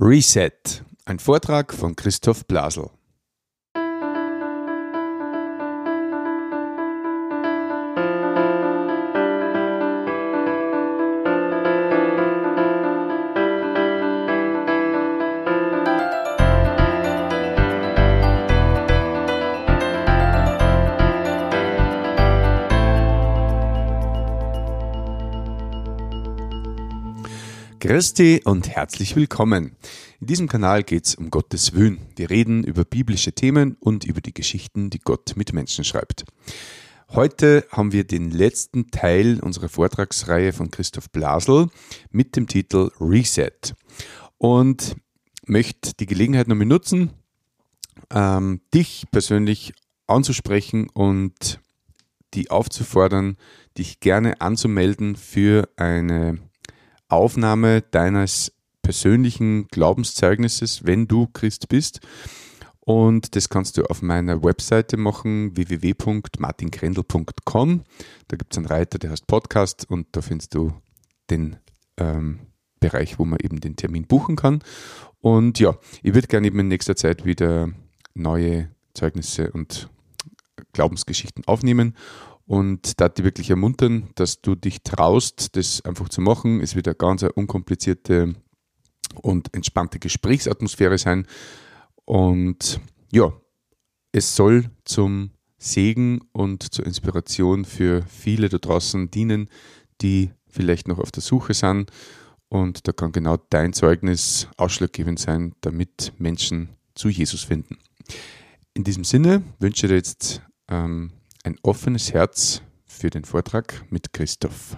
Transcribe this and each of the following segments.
Reset, ein Vortrag von Christoph Blasel. Christi und herzlich willkommen. In diesem Kanal geht es um Gottes Willen. Wir reden über biblische Themen und über die Geschichten, die Gott mit Menschen schreibt. Heute haben wir den letzten Teil unserer Vortragsreihe von Christoph Blasel mit dem Titel Reset und möchte die Gelegenheit nochmal nutzen, ähm, dich persönlich anzusprechen und die aufzufordern, dich gerne anzumelden für eine Aufnahme deines persönlichen Glaubenszeugnisses, wenn du Christ bist. Und das kannst du auf meiner Webseite machen, www.martinkrendel.com. Da gibt es einen Reiter, der heißt Podcast und da findest du den ähm, Bereich, wo man eben den Termin buchen kann. Und ja, ich würde gerne eben in nächster Zeit wieder neue Zeugnisse und Glaubensgeschichten aufnehmen und da die wirklich ermuntern, dass du dich traust, das einfach zu machen. Es wird eine ganz unkomplizierte und entspannte Gesprächsatmosphäre sein. Und ja, es soll zum Segen und zur Inspiration für viele da draußen dienen, die vielleicht noch auf der Suche sind. Und da kann genau dein Zeugnis ausschlaggebend sein, damit Menschen zu Jesus finden. In diesem Sinne wünsche ich dir jetzt ähm, ein offenes Herz für den Vortrag mit Christoph.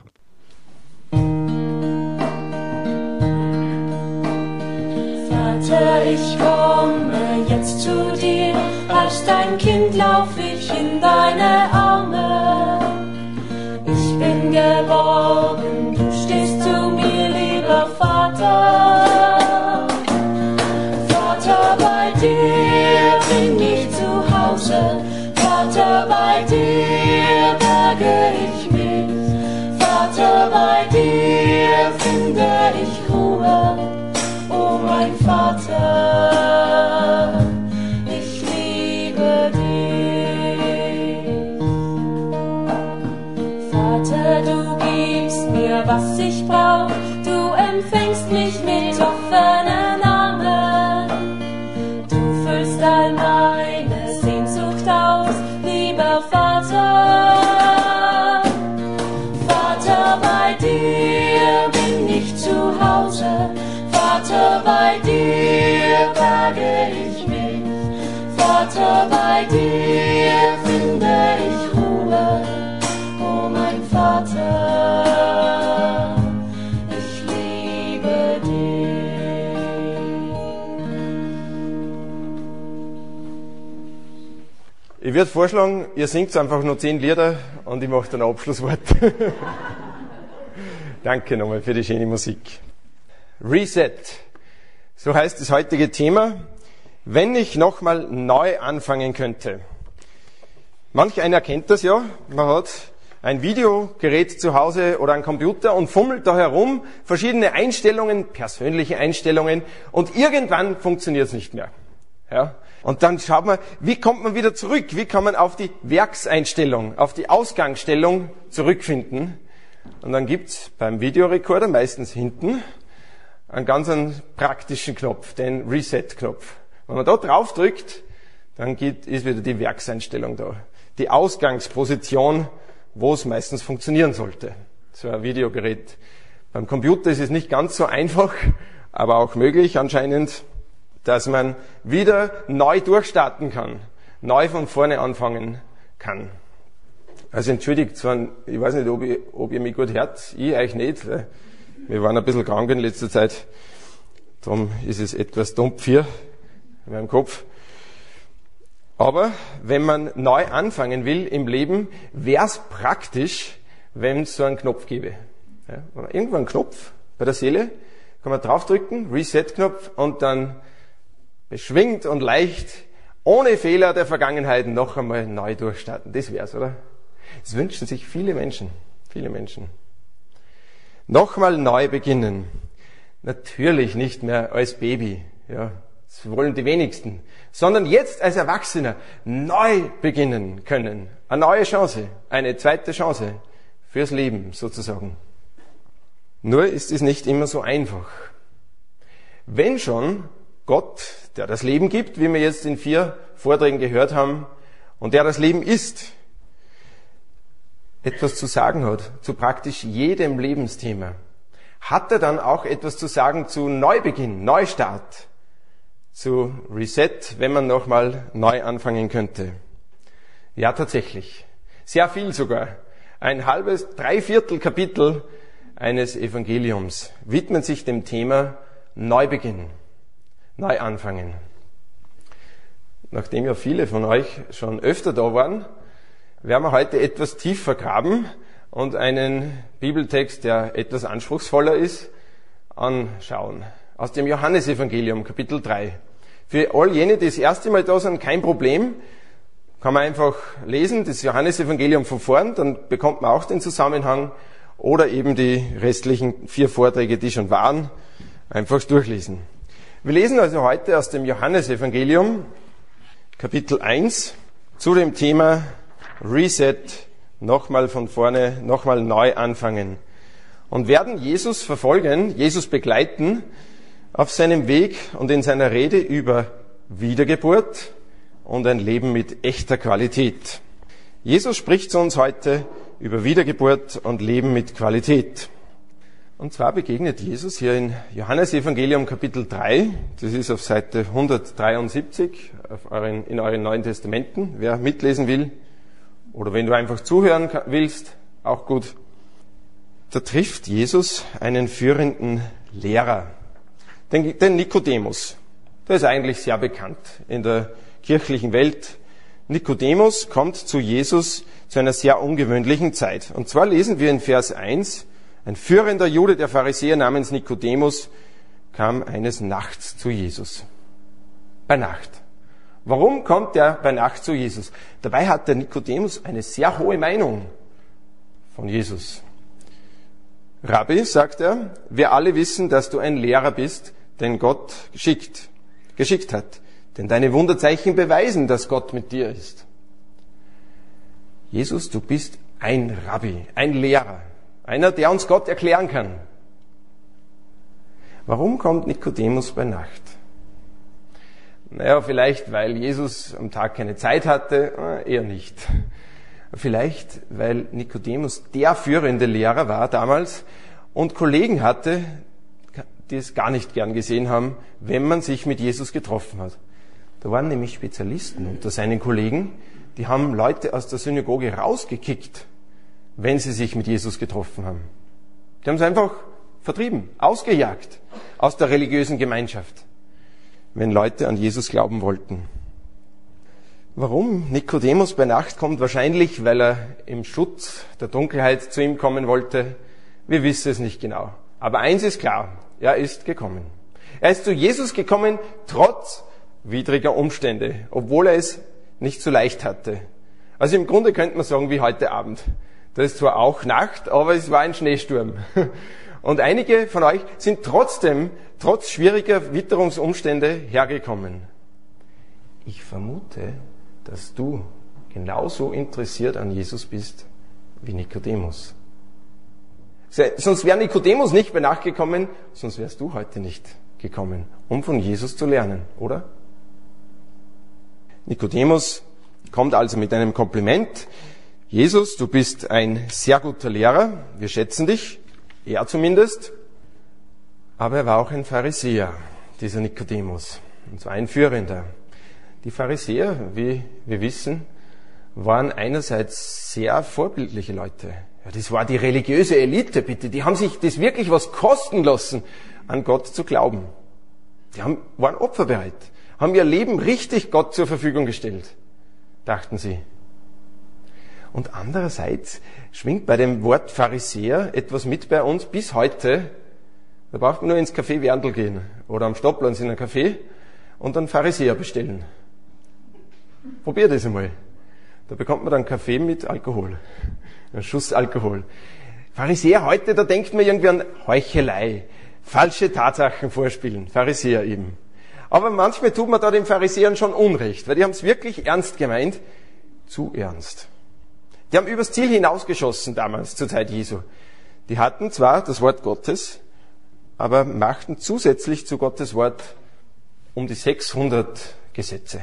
Vater, ich komme jetzt zu dir, als dein Kind lauf ich in deine Arme. Ich bin geborgen, mich mit offenen Armen. Du füllst all meine Sehnsucht aus lieber Vater. Vater, bei dir bin ich zu Hause. Vater, bei dir berge ich mich. Vater, bei dir würde vorschlagen, ihr singt einfach nur zehn Lieder und ich mache dann ein Abschlusswort. Danke nochmal für die schöne Musik. Reset. So heißt das heutige Thema. Wenn ich nochmal neu anfangen könnte. Manch einer kennt das ja. Man hat ein Videogerät zu Hause oder einen Computer und fummelt da herum, verschiedene Einstellungen, persönliche Einstellungen und irgendwann funktioniert es nicht mehr. Ja? Und dann schaut man, wie kommt man wieder zurück? Wie kann man auf die Werkseinstellung, auf die Ausgangsstellung zurückfinden? Und dann gibt's beim Videorekorder meistens hinten einen ganz einen praktischen Knopf, den Reset-Knopf. Wenn man da drauf drückt, dann geht, ist wieder die Werkseinstellung da. Die Ausgangsposition, wo es meistens funktionieren sollte. So ein Videogerät. Beim Computer ist es nicht ganz so einfach, aber auch möglich anscheinend dass man wieder neu durchstarten kann, neu von vorne anfangen kann. Also entschuldigt, ich weiß nicht, ob, ich, ob ihr mich gut hört, ich euch nicht. Wir waren ein bisschen krank in letzter Zeit, darum ist es etwas dumpf hier in meinem Kopf. Aber wenn man neu anfangen will im Leben, wäre es praktisch, wenn es so einen Knopf gäbe. Ja, irgendwo einen Knopf bei der Seele, kann man draufdrücken, Reset-Knopf und dann beschwingt und leicht, ohne Fehler der Vergangenheit noch einmal neu durchstarten. Das wär's, oder? Das wünschen sich viele Menschen. Viele Menschen. Nochmal neu beginnen. Natürlich nicht mehr als Baby, ja, das wollen die wenigsten, sondern jetzt als Erwachsener neu beginnen können. Eine neue Chance, eine zweite Chance fürs Leben sozusagen. Nur ist es nicht immer so einfach. Wenn schon Gott, der das Leben gibt, wie wir jetzt in vier Vorträgen gehört haben, und der das Leben ist, etwas zu sagen hat zu praktisch jedem Lebensthema, hat er dann auch etwas zu sagen zu Neubeginn, Neustart, zu Reset, wenn man nochmal neu anfangen könnte. Ja, tatsächlich. Sehr viel sogar. Ein halbes, dreiviertel Kapitel eines Evangeliums widmen sich dem Thema Neubeginn, Neuanfangen. Nachdem ja viele von euch schon öfter da waren, werden wir heute etwas tiefer graben und einen Bibeltext, der etwas anspruchsvoller ist, anschauen. Aus dem Johannesevangelium, Kapitel 3. Für all jene, die das erste Mal da sind, kein Problem. Kann man einfach lesen, das Johannesevangelium von vorn, dann bekommt man auch den Zusammenhang. Oder eben die restlichen vier Vorträge, die schon waren, einfach durchlesen. Wir lesen also heute aus dem Johannesevangelium, Kapitel 1, zu dem Thema Reset, nochmal von vorne, nochmal neu anfangen. Und werden Jesus verfolgen, Jesus begleiten auf seinem Weg und in seiner Rede über Wiedergeburt und ein Leben mit echter Qualität. Jesus spricht zu uns heute über Wiedergeburt und Leben mit Qualität. Und zwar begegnet Jesus hier in Johannes Evangelium Kapitel 3, das ist auf Seite 173 auf euren, in euren Neuen Testamenten, wer mitlesen will, oder wenn du einfach zuhören willst, auch gut. Da trifft Jesus einen führenden Lehrer, den, den Nikodemus. Der ist eigentlich sehr bekannt in der kirchlichen Welt. Nikodemus kommt zu Jesus zu einer sehr ungewöhnlichen Zeit. Und zwar lesen wir in Vers 1, ein führender Jude der Pharisäer namens Nikodemus kam eines Nachts zu Jesus. Bei Nacht. Warum kommt er bei Nacht zu Jesus? Dabei hat der Nikodemus eine sehr hohe Meinung von Jesus. Rabbi, sagt er, wir alle wissen, dass du ein Lehrer bist, den Gott geschickt, geschickt hat. Denn deine Wunderzeichen beweisen, dass Gott mit dir ist. Jesus, du bist ein Rabbi, ein Lehrer, einer, der uns Gott erklären kann. Warum kommt Nikodemus bei Nacht? Naja, vielleicht, weil Jesus am Tag keine Zeit hatte, äh, eher nicht. Vielleicht, weil Nikodemus der führende Lehrer war damals und Kollegen hatte, die es gar nicht gern gesehen haben, wenn man sich mit Jesus getroffen hat. Da waren nämlich Spezialisten unter seinen Kollegen, die haben Leute aus der Synagoge rausgekickt, wenn sie sich mit Jesus getroffen haben. Die haben sie einfach vertrieben, ausgejagt aus der religiösen Gemeinschaft wenn Leute an Jesus glauben wollten. Warum Nikodemus bei Nacht kommt? Wahrscheinlich, weil er im Schutz der Dunkelheit zu ihm kommen wollte. Wir wissen es nicht genau. Aber eins ist klar, er ist gekommen. Er ist zu Jesus gekommen, trotz widriger Umstände, obwohl er es nicht so leicht hatte. Also im Grunde könnte man sagen, wie heute Abend. Da ist zwar auch Nacht, aber es war ein Schneesturm. Und einige von euch sind trotzdem, trotz schwieriger Witterungsumstände hergekommen. Ich vermute, dass du genauso interessiert an Jesus bist wie Nikodemus. Sonst wäre Nikodemus nicht mehr nachgekommen, sonst wärst du heute nicht gekommen, um von Jesus zu lernen, oder? Nikodemus kommt also mit einem Kompliment. Jesus, du bist ein sehr guter Lehrer, wir schätzen dich. Er zumindest. Aber er war auch ein Pharisäer, dieser Nikodemus. Und zwar ein Führender. Die Pharisäer, wie wir wissen, waren einerseits sehr vorbildliche Leute. Ja, das war die religiöse Elite, bitte. Die haben sich das wirklich was kosten lassen, an Gott zu glauben. Die haben, waren opferbereit, haben ihr Leben richtig Gott zur Verfügung gestellt, dachten sie. Und andererseits schwingt bei dem Wort Pharisäer etwas mit bei uns bis heute. Da braucht man nur ins Café Werndl gehen oder am Stopplans in ein Café und dann Pharisäer bestellen. Probier das einmal. Da bekommt man dann Kaffee mit Alkohol. Ein Schuss Alkohol. Pharisäer heute, da denkt man irgendwie an Heuchelei, falsche Tatsachen vorspielen, Pharisäer eben. Aber manchmal tut man da den Pharisäern schon Unrecht, weil die haben es wirklich ernst gemeint, zu ernst. Die haben übers Ziel hinausgeschossen damals zur Zeit Jesu. Die hatten zwar das Wort Gottes, aber machten zusätzlich zu Gottes Wort um die 600 Gesetze.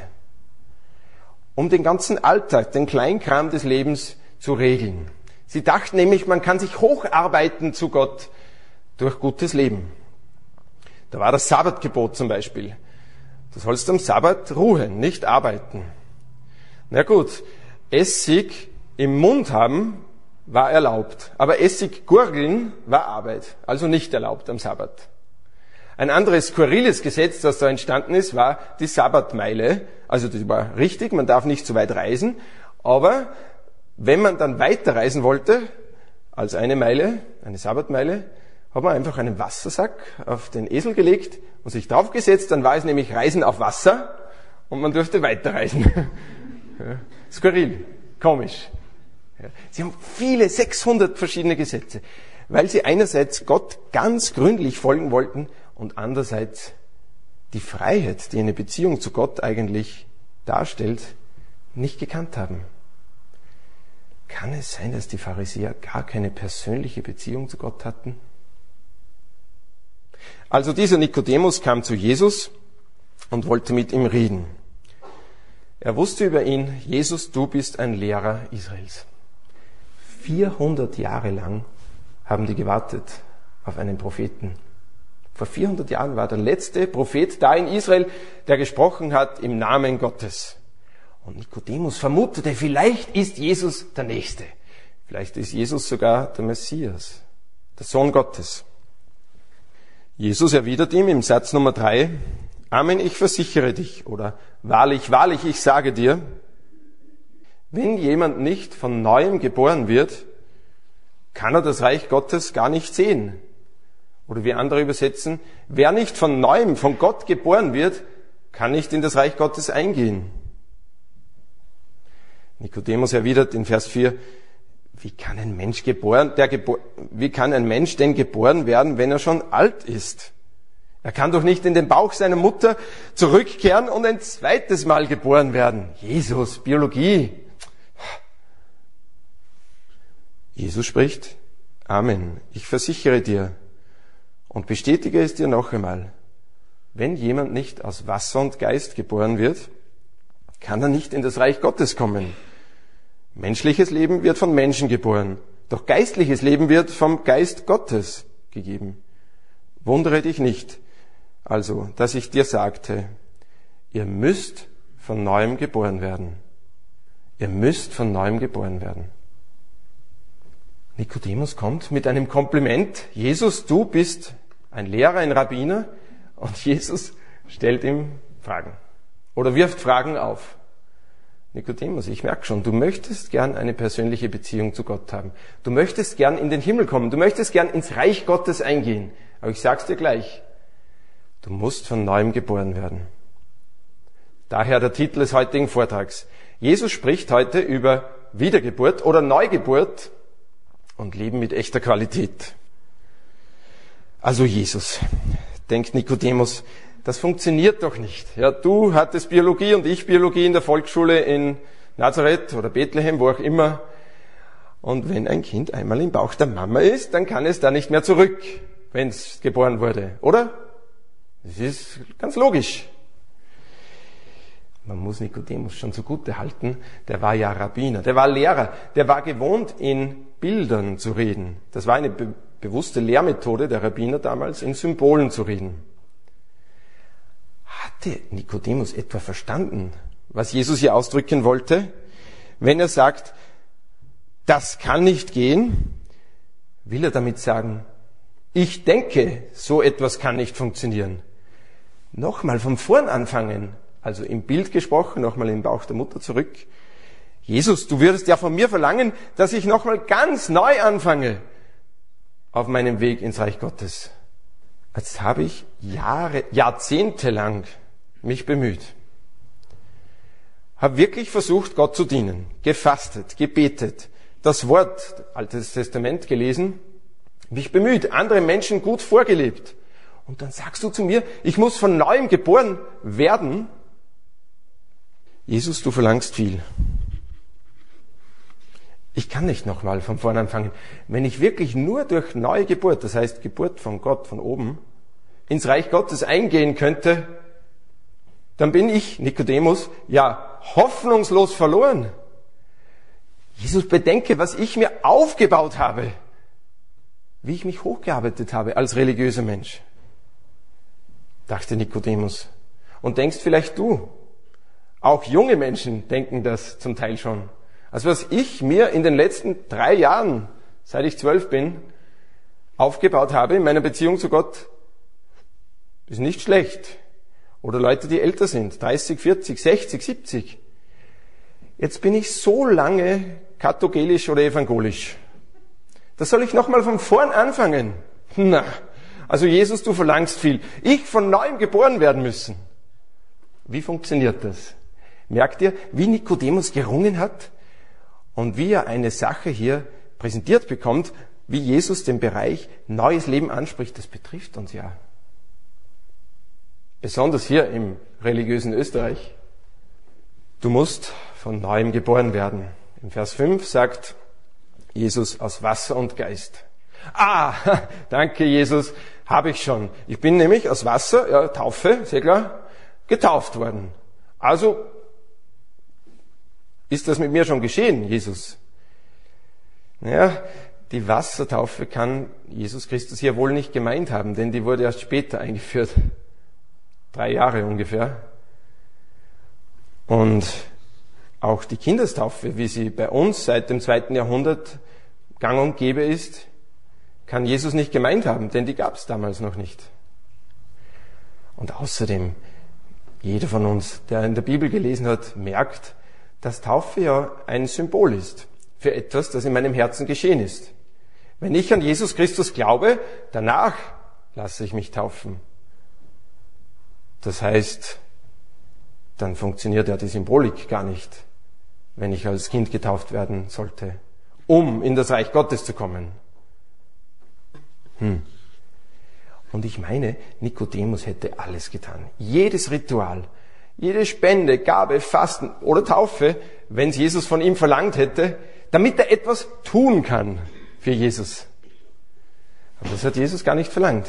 Um den ganzen Alltag, den Kleinkram des Lebens zu regeln. Sie dachten nämlich, man kann sich hocharbeiten zu Gott durch gutes Leben. Da war das Sabbatgebot zum Beispiel. Du sollst am Sabbat ruhen, nicht arbeiten. Na gut, Essig im Mund haben war erlaubt, aber Essig gurgeln war Arbeit, also nicht erlaubt am Sabbat. Ein anderes skurriles Gesetz, das da entstanden ist, war die Sabbatmeile. Also das war richtig, man darf nicht zu weit reisen, aber wenn man dann weiterreisen wollte, als eine Meile, eine Sabbatmeile, hat man einfach einen Wassersack auf den Esel gelegt und sich draufgesetzt, dann war es nämlich Reisen auf Wasser und man durfte weiterreisen. skurril, komisch. Sie haben viele, 600 verschiedene Gesetze, weil sie einerseits Gott ganz gründlich folgen wollten und andererseits die Freiheit, die eine Beziehung zu Gott eigentlich darstellt, nicht gekannt haben. Kann es sein, dass die Pharisäer gar keine persönliche Beziehung zu Gott hatten? Also dieser Nikodemus kam zu Jesus und wollte mit ihm reden. Er wusste über ihn, Jesus, du bist ein Lehrer Israels. 400 Jahre lang haben die gewartet auf einen Propheten. Vor 400 Jahren war der letzte Prophet da in Israel, der gesprochen hat im Namen Gottes. Und Nikodemus vermutete, vielleicht ist Jesus der Nächste. Vielleicht ist Jesus sogar der Messias, der Sohn Gottes. Jesus erwidert ihm im Satz Nummer drei, Amen, ich versichere dich, oder wahrlich, wahrlich, ich sage dir, wenn jemand nicht von neuem geboren wird, kann er das Reich Gottes gar nicht sehen. Oder wie andere übersetzen, wer nicht von neuem, von Gott geboren wird, kann nicht in das Reich Gottes eingehen. Nikodemus erwidert in Vers 4, wie kann ein Mensch geboren, der gebo wie kann ein Mensch denn geboren werden, wenn er schon alt ist? Er kann doch nicht in den Bauch seiner Mutter zurückkehren und ein zweites Mal geboren werden. Jesus, Biologie. Jesus spricht, Amen, ich versichere dir und bestätige es dir noch einmal. Wenn jemand nicht aus Wasser und Geist geboren wird, kann er nicht in das Reich Gottes kommen. Menschliches Leben wird von Menschen geboren, doch geistliches Leben wird vom Geist Gottes gegeben. Wundere dich nicht, also, dass ich dir sagte, ihr müsst von neuem geboren werden. Ihr müsst von neuem geboren werden. Nikodemus kommt mit einem Kompliment. Jesus, du bist ein Lehrer, ein Rabbiner. Und Jesus stellt ihm Fragen oder wirft Fragen auf. Nikodemus, ich merke schon, du möchtest gern eine persönliche Beziehung zu Gott haben. Du möchtest gern in den Himmel kommen. Du möchtest gern ins Reich Gottes eingehen. Aber ich sag's dir gleich. Du musst von neuem geboren werden. Daher der Titel des heutigen Vortrags. Jesus spricht heute über Wiedergeburt oder Neugeburt und Leben mit echter Qualität. Also Jesus, denkt Nikodemus, das funktioniert doch nicht. Ja, du hattest Biologie und ich Biologie in der Volksschule in Nazareth oder Bethlehem, wo auch immer. Und wenn ein Kind einmal im Bauch der Mama ist, dann kann es da nicht mehr zurück, wenn es geboren wurde, oder? Das ist ganz logisch. Man muss Nikodemus schon zugute halten, der war ja Rabbiner, der war Lehrer, der war gewohnt, in Bildern zu reden. Das war eine be bewusste Lehrmethode der Rabbiner damals, in Symbolen zu reden. Hatte Nikodemus etwa verstanden, was Jesus hier ausdrücken wollte? Wenn er sagt, das kann nicht gehen, will er damit sagen, ich denke, so etwas kann nicht funktionieren. Nochmal vom Vorn anfangen, also im Bild gesprochen, nochmal im Bauch der Mutter zurück. Jesus, du würdest ja von mir verlangen, dass ich nochmal ganz neu anfange auf meinem Weg ins Reich Gottes. Als habe ich Jahre, Jahrzehnte lang mich bemüht. Habe wirklich versucht, Gott zu dienen, gefastet, gebetet, das Wort, Altes Testament gelesen, mich bemüht, andere Menschen gut vorgelebt, Und dann sagst du zu mir, ich muss von neuem geboren werden. Jesus, du verlangst viel. Ich kann nicht nochmal von vorne anfangen. Wenn ich wirklich nur durch neue Geburt, das heißt Geburt von Gott, von oben, ins Reich Gottes eingehen könnte, dann bin ich, Nikodemus, ja hoffnungslos verloren. Jesus, bedenke, was ich mir aufgebaut habe, wie ich mich hochgearbeitet habe als religiöser Mensch, dachte Nikodemus. Und denkst vielleicht du, auch junge Menschen denken das zum Teil schon. Also was ich mir in den letzten drei Jahren, seit ich zwölf bin, aufgebaut habe in meiner Beziehung zu Gott, ist nicht schlecht. Oder Leute, die älter sind, 30, 40, 60, 70. Jetzt bin ich so lange katholisch oder evangelisch. Da soll ich nochmal von vorn anfangen. Na, also Jesus, du verlangst viel. Ich von neuem geboren werden müssen. Wie funktioniert das? Merkt ihr, wie Nikodemus gerungen hat und wie er eine Sache hier präsentiert bekommt, wie Jesus den Bereich neues Leben anspricht, das betrifft uns ja. Besonders hier im religiösen Österreich. Du musst von neuem geboren werden. Im Vers 5 sagt Jesus aus Wasser und Geist. Ah, danke Jesus, habe ich schon. Ich bin nämlich aus Wasser, ja, Taufe, sehr klar, getauft worden. Also ist das mit mir schon geschehen, Jesus? Naja, die Wassertaufe kann Jesus Christus hier wohl nicht gemeint haben, denn die wurde erst später eingeführt. Drei Jahre ungefähr. Und auch die Kindestaufe, wie sie bei uns seit dem zweiten Jahrhundert gang und gäbe ist, kann Jesus nicht gemeint haben, denn die gab es damals noch nicht. Und außerdem, jeder von uns, der in der Bibel gelesen hat, merkt, dass Taufe ja ein Symbol ist für etwas, das in meinem Herzen geschehen ist. Wenn ich an Jesus Christus glaube, danach lasse ich mich taufen. Das heißt, dann funktioniert ja die Symbolik gar nicht wenn ich als Kind getauft werden sollte, um in das Reich Gottes zu kommen. Hm. Und ich meine, Nikodemus hätte alles getan. Jedes Ritual, jede Spende, Gabe, Fasten oder Taufe, wenn es Jesus von ihm verlangt hätte, damit er etwas tun kann für Jesus. Aber das hat Jesus gar nicht verlangt.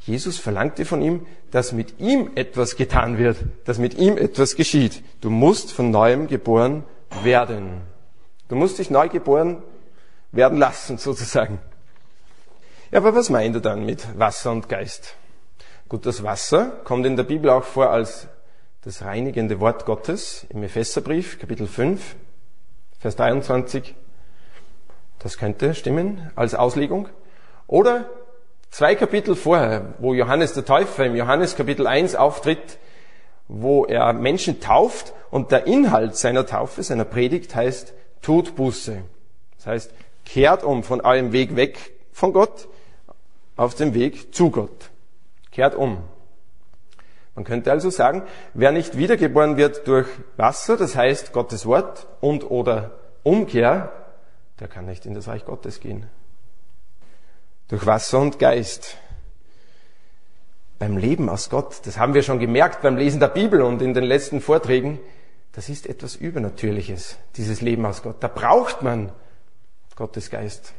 Jesus verlangte von ihm, dass mit ihm etwas getan wird, dass mit ihm etwas geschieht. Du musst von neuem geboren werden. Du musst dich neu geboren werden lassen, sozusagen. Ja, aber was meint er dann mit Wasser und Geist? Gut, das Wasser kommt in der Bibel auch vor als das reinigende Wort Gottes im Epheserbrief, Kapitel 5, Vers 23. Das könnte stimmen als Auslegung. Oder Zwei Kapitel vorher, wo Johannes der Täufer im Johannes Kapitel 1 auftritt, wo er Menschen tauft und der Inhalt seiner Taufe, seiner Predigt heißt, tut Buße. Das heißt, kehrt um von eurem Weg weg von Gott auf den Weg zu Gott. Kehrt um. Man könnte also sagen, wer nicht wiedergeboren wird durch Wasser, das heißt Gottes Wort und oder Umkehr, der kann nicht in das Reich Gottes gehen durch Wasser und Geist. Beim Leben aus Gott, das haben wir schon gemerkt beim Lesen der Bibel und in den letzten Vorträgen, das ist etwas Übernatürliches, dieses Leben aus Gott. Da braucht man Gottes Geist.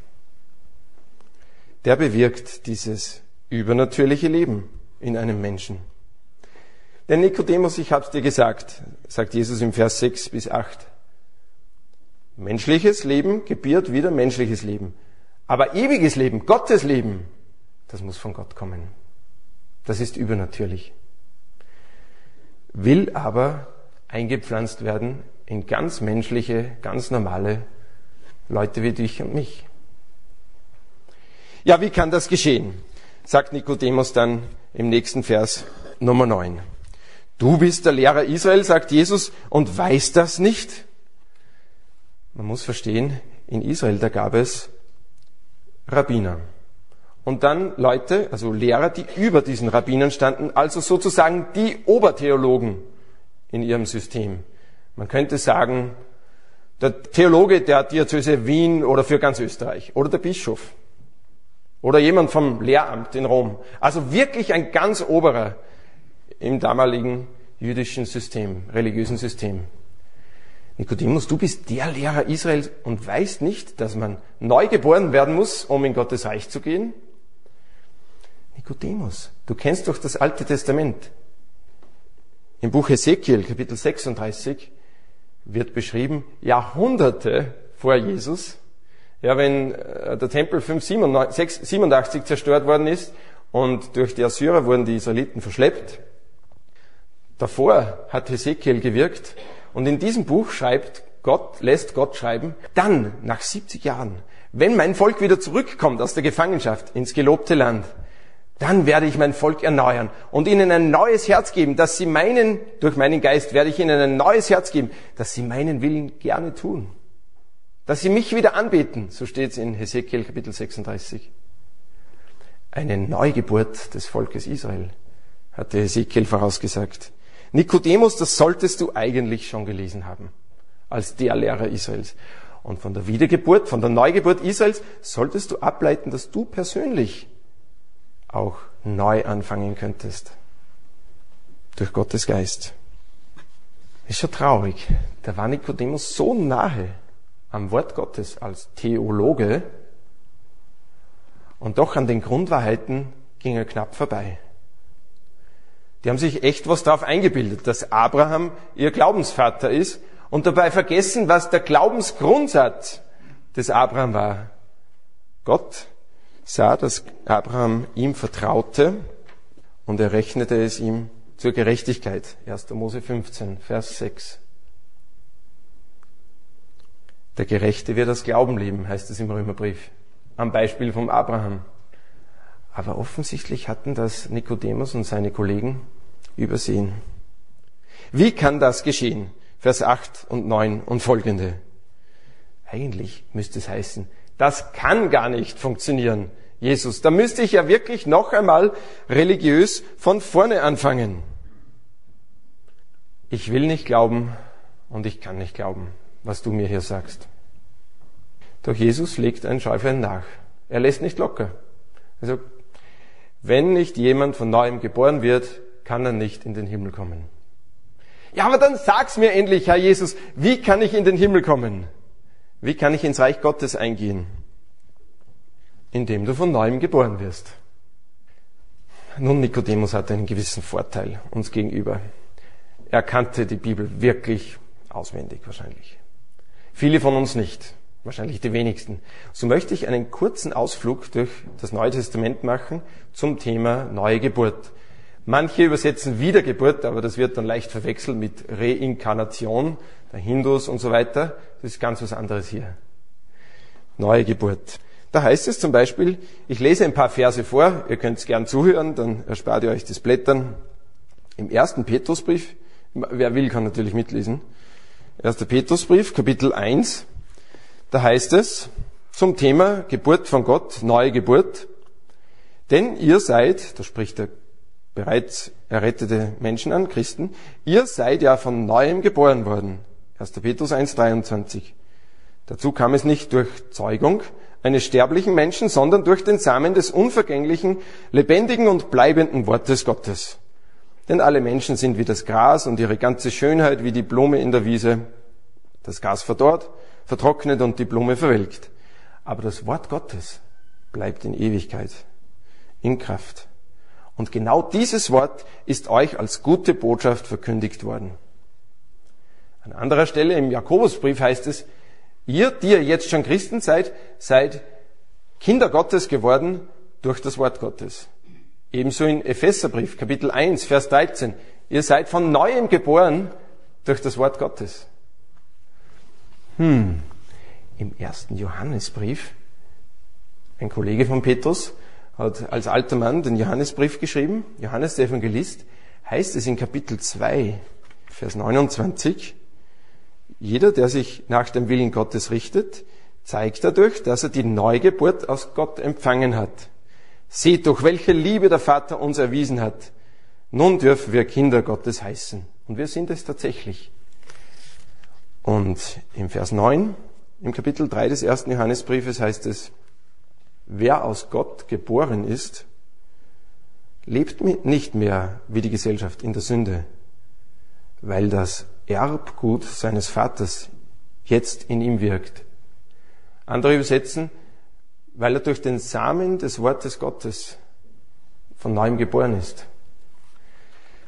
Der bewirkt dieses übernatürliche Leben in einem Menschen. Denn Nikodemus, ich hab's dir gesagt, sagt Jesus im Vers 6 bis 8. Menschliches Leben gebiert wieder menschliches Leben. Aber ewiges Leben, Gottes Leben, das muss von Gott kommen. Das ist übernatürlich. Will aber eingepflanzt werden in ganz menschliche, ganz normale Leute wie dich und mich. Ja, wie kann das geschehen? Sagt Nikodemus dann im nächsten Vers Nummer 9. Du bist der Lehrer Israel, sagt Jesus, und weißt das nicht? Man muss verstehen, in Israel, da gab es Rabbiner. Und dann Leute, also Lehrer, die über diesen Rabbinern standen, also sozusagen die Obertheologen in ihrem System. Man könnte sagen, der Theologe der Diözese Wien oder für ganz Österreich oder der Bischof. Oder jemand vom Lehramt in Rom. Also wirklich ein ganz oberer im damaligen jüdischen System, religiösen System. Nikodemus, du bist der Lehrer Israels und weißt nicht, dass man neu geboren werden muss, um in Gottes Reich zu gehen? Nikodemus, du kennst doch das Alte Testament. Im Buch Ezekiel, Kapitel 36, wird beschrieben, Jahrhunderte vor Jesus, ja, wenn äh, der Tempel 587 zerstört worden ist und durch die Assyrer wurden die Israeliten verschleppt, davor hat Hesekiel gewirkt und in diesem Buch schreibt Gott, lässt Gott schreiben, dann, nach 70 Jahren, wenn mein Volk wieder zurückkommt aus der Gefangenschaft ins gelobte Land, dann werde ich mein Volk erneuern und ihnen ein neues Herz geben, dass sie meinen, durch meinen Geist werde ich ihnen ein neues Herz geben, dass sie meinen Willen gerne tun. Dass sie mich wieder anbeten, so steht es in Hesekiel Kapitel 36. Eine Neugeburt des Volkes Israel, hatte Hesekiel vorausgesagt. Nikodemus, das solltest du eigentlich schon gelesen haben, als der Lehrer Israels. Und von der Wiedergeburt, von der Neugeburt Israels solltest du ableiten, dass du persönlich auch neu anfangen könntest. Durch Gottes Geist. Ist schon traurig. Da war Nikodemus so nahe am Wort Gottes als Theologe und doch an den Grundwahrheiten ging er knapp vorbei. Die haben sich echt was darauf eingebildet, dass Abraham ihr Glaubensvater ist und dabei vergessen, was der Glaubensgrundsatz des Abraham war. Gott sah, dass Abraham ihm vertraute und er rechnete es ihm zur Gerechtigkeit. 1. Mose 15, Vers 6. Der Gerechte wird das Glauben leben, heißt es im Römerbrief. Am Beispiel vom Abraham. Aber offensichtlich hatten das Nikodemus und seine Kollegen übersehen. Wie kann das geschehen? Vers 8 und 9 und folgende. Eigentlich müsste es heißen, das kann gar nicht funktionieren, Jesus. Da müsste ich ja wirklich noch einmal religiös von vorne anfangen. Ich will nicht glauben und ich kann nicht glauben, was du mir hier sagst. Doch Jesus legt ein Schäuflein nach. Er lässt nicht locker. Also, wenn nicht jemand von neuem geboren wird, kann er nicht in den Himmel kommen. Ja, aber dann sag's mir endlich, Herr Jesus, wie kann ich in den Himmel kommen? Wie kann ich ins Reich Gottes eingehen? Indem du von neuem geboren wirst. Nun, Nikodemus hatte einen gewissen Vorteil uns gegenüber. Er kannte die Bibel wirklich auswendig wahrscheinlich. Viele von uns nicht wahrscheinlich die wenigsten. So möchte ich einen kurzen Ausflug durch das Neue Testament machen zum Thema neue Geburt. Manche übersetzen Wiedergeburt, aber das wird dann leicht verwechselt mit Reinkarnation der Hindus und so weiter. Das ist ganz was anderes hier. Neue Geburt. Da heißt es zum Beispiel, ich lese ein paar Verse vor, ihr könnt es gern zuhören, dann erspart ihr euch das Blättern. Im ersten Petrusbrief, wer will, kann natürlich mitlesen. Erster Petrusbrief, Kapitel 1, da heißt es zum Thema Geburt von Gott, neue Geburt, denn ihr seid, da spricht er bereits errettete Menschen an, Christen, ihr seid ja von neuem geboren worden. 1. Petrus 1.23. Dazu kam es nicht durch Zeugung eines sterblichen Menschen, sondern durch den Samen des unvergänglichen, lebendigen und bleibenden Wortes Gottes. Denn alle Menschen sind wie das Gras und ihre ganze Schönheit wie die Blume in der Wiese. Das Gras verdorrt, vertrocknet und die Blume verwelkt. Aber das Wort Gottes bleibt in Ewigkeit, in Kraft. Und genau dieses Wort ist euch als gute Botschaft verkündigt worden. An anderer Stelle im Jakobusbrief heißt es, ihr, die ihr jetzt schon Christen seid, seid Kinder Gottes geworden durch das Wort Gottes. Ebenso in Epheserbrief, Kapitel 1, Vers 13. Ihr seid von neuem geboren durch das Wort Gottes. Hm, im ersten Johannesbrief, ein Kollege von Petrus hat als alter Mann den Johannesbrief geschrieben, Johannes der Evangelist, heißt es in Kapitel 2, Vers 29, jeder, der sich nach dem Willen Gottes richtet, zeigt dadurch, dass er die Neugeburt aus Gott empfangen hat. Seht doch, welche Liebe der Vater uns erwiesen hat. Nun dürfen wir Kinder Gottes heißen. Und wir sind es tatsächlich. Und im Vers 9, im Kapitel 3 des ersten Johannesbriefes heißt es, wer aus Gott geboren ist, lebt nicht mehr wie die Gesellschaft in der Sünde, weil das Erbgut seines Vaters jetzt in ihm wirkt. Andere übersetzen, weil er durch den Samen des Wortes Gottes von neuem geboren ist.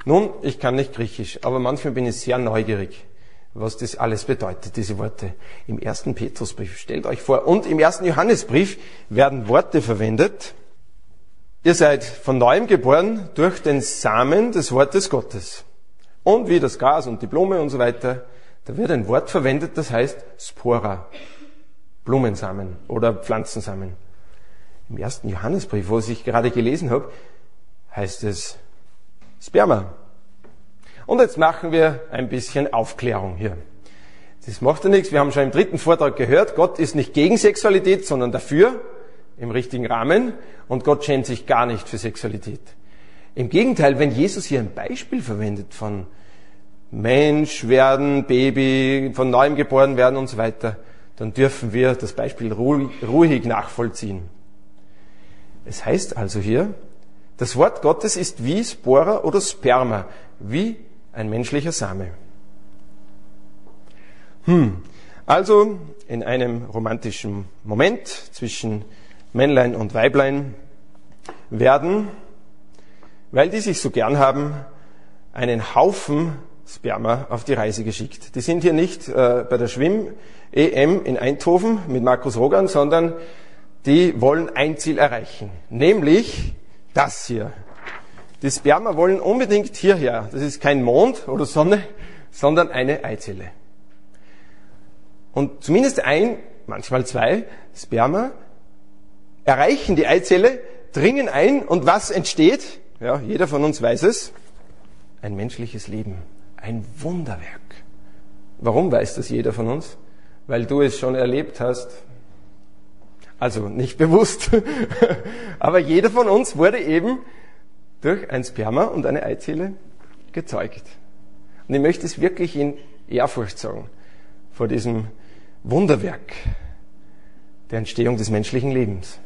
Nun, ich kann nicht Griechisch, aber manchmal bin ich sehr neugierig, was das alles bedeutet, diese Worte. Im ersten Petrusbrief, stellt euch vor, und im ersten Johannesbrief werden Worte verwendet. Ihr seid von neuem geboren durch den Samen des Wortes Gottes. Und wie das Gras und die Blume und so weiter, da wird ein Wort verwendet, das heißt Spora. Blumensamen oder Pflanzensamen. Im ersten Johannesbrief, wo ich gerade gelesen habe, heißt es Sperma. Und jetzt machen wir ein bisschen Aufklärung hier. Das macht ja nichts. Wir haben schon im dritten Vortrag gehört, Gott ist nicht gegen Sexualität, sondern dafür, im richtigen Rahmen. Und Gott schämt sich gar nicht für Sexualität. Im Gegenteil, wenn Jesus hier ein Beispiel verwendet von Mensch werden, Baby, von neuem geboren werden und so weiter, dann dürfen wir das Beispiel ruhig nachvollziehen. Es heißt also hier, das Wort Gottes ist wie Spora oder Sperma, wie ein menschlicher Same. Hm. Also in einem romantischen Moment zwischen Männlein und Weiblein werden, weil die sich so gern haben, einen Haufen Sperma auf die Reise geschickt. Die sind hier nicht äh, bei der Schwimm-EM in Eindhoven mit Markus Rogan, sondern die wollen ein Ziel erreichen, nämlich das hier. Die Sperma wollen unbedingt hierher. Das ist kein Mond oder Sonne, sondern eine Eizelle. Und zumindest ein, manchmal zwei Sperma erreichen die Eizelle, dringen ein und was entsteht? Ja, jeder von uns weiß es. Ein menschliches Leben. Ein Wunderwerk. Warum weiß das jeder von uns? Weil du es schon erlebt hast, also nicht bewusst. Aber jeder von uns wurde eben durch ein Sperma und eine Eizelle gezeugt. Und ich möchte es wirklich in Ehrfurcht sagen vor diesem Wunderwerk der Entstehung des menschlichen Lebens.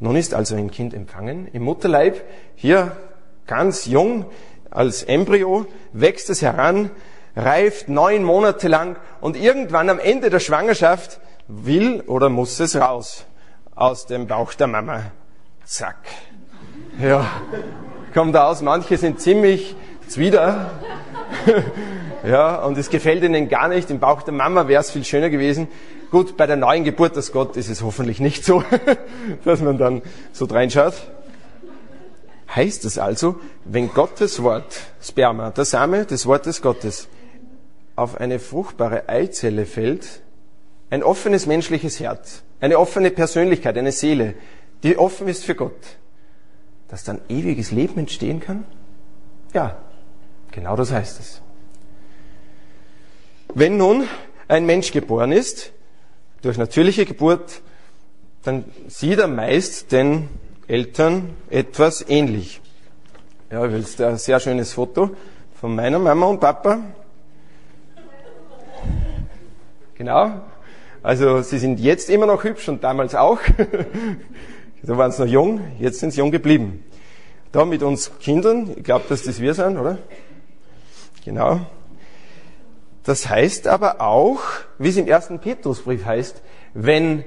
Nun ist also ein Kind empfangen im Mutterleib, hier ganz jung, als Embryo, wächst es heran, reift neun Monate lang und irgendwann am Ende der Schwangerschaft will oder muss es raus aus dem Bauch der Mama. Zack. Ja, kommt aus. Manche sind ziemlich zwider. ja, und es gefällt ihnen gar nicht. Im Bauch der Mama wäre es viel schöner gewesen. Gut, bei der neuen Geburt des Gott ist es hoffentlich nicht so, dass man dann so reinschaut. Heißt es also, wenn Gottes Wort, Sperma, der Same des Wortes Gottes, auf eine fruchtbare Eizelle fällt, ein offenes menschliches Herz, eine offene Persönlichkeit, eine Seele, die offen ist für Gott, dass dann ewiges Leben entstehen kann? Ja, genau das heißt es. Wenn nun ein Mensch geboren ist, durch natürliche Geburt, dann sieht er meist den Eltern etwas ähnlich. Ja, ich will jetzt ein sehr schönes Foto von meiner Mama und Papa. Genau, also sie sind jetzt immer noch hübsch und damals auch. da waren sie noch jung, jetzt sind sie jung geblieben. Da mit uns Kindern, ich glaube, dass das wir sind, oder? Genau. Das heißt aber auch, wie es im ersten Petrusbrief heißt, wenn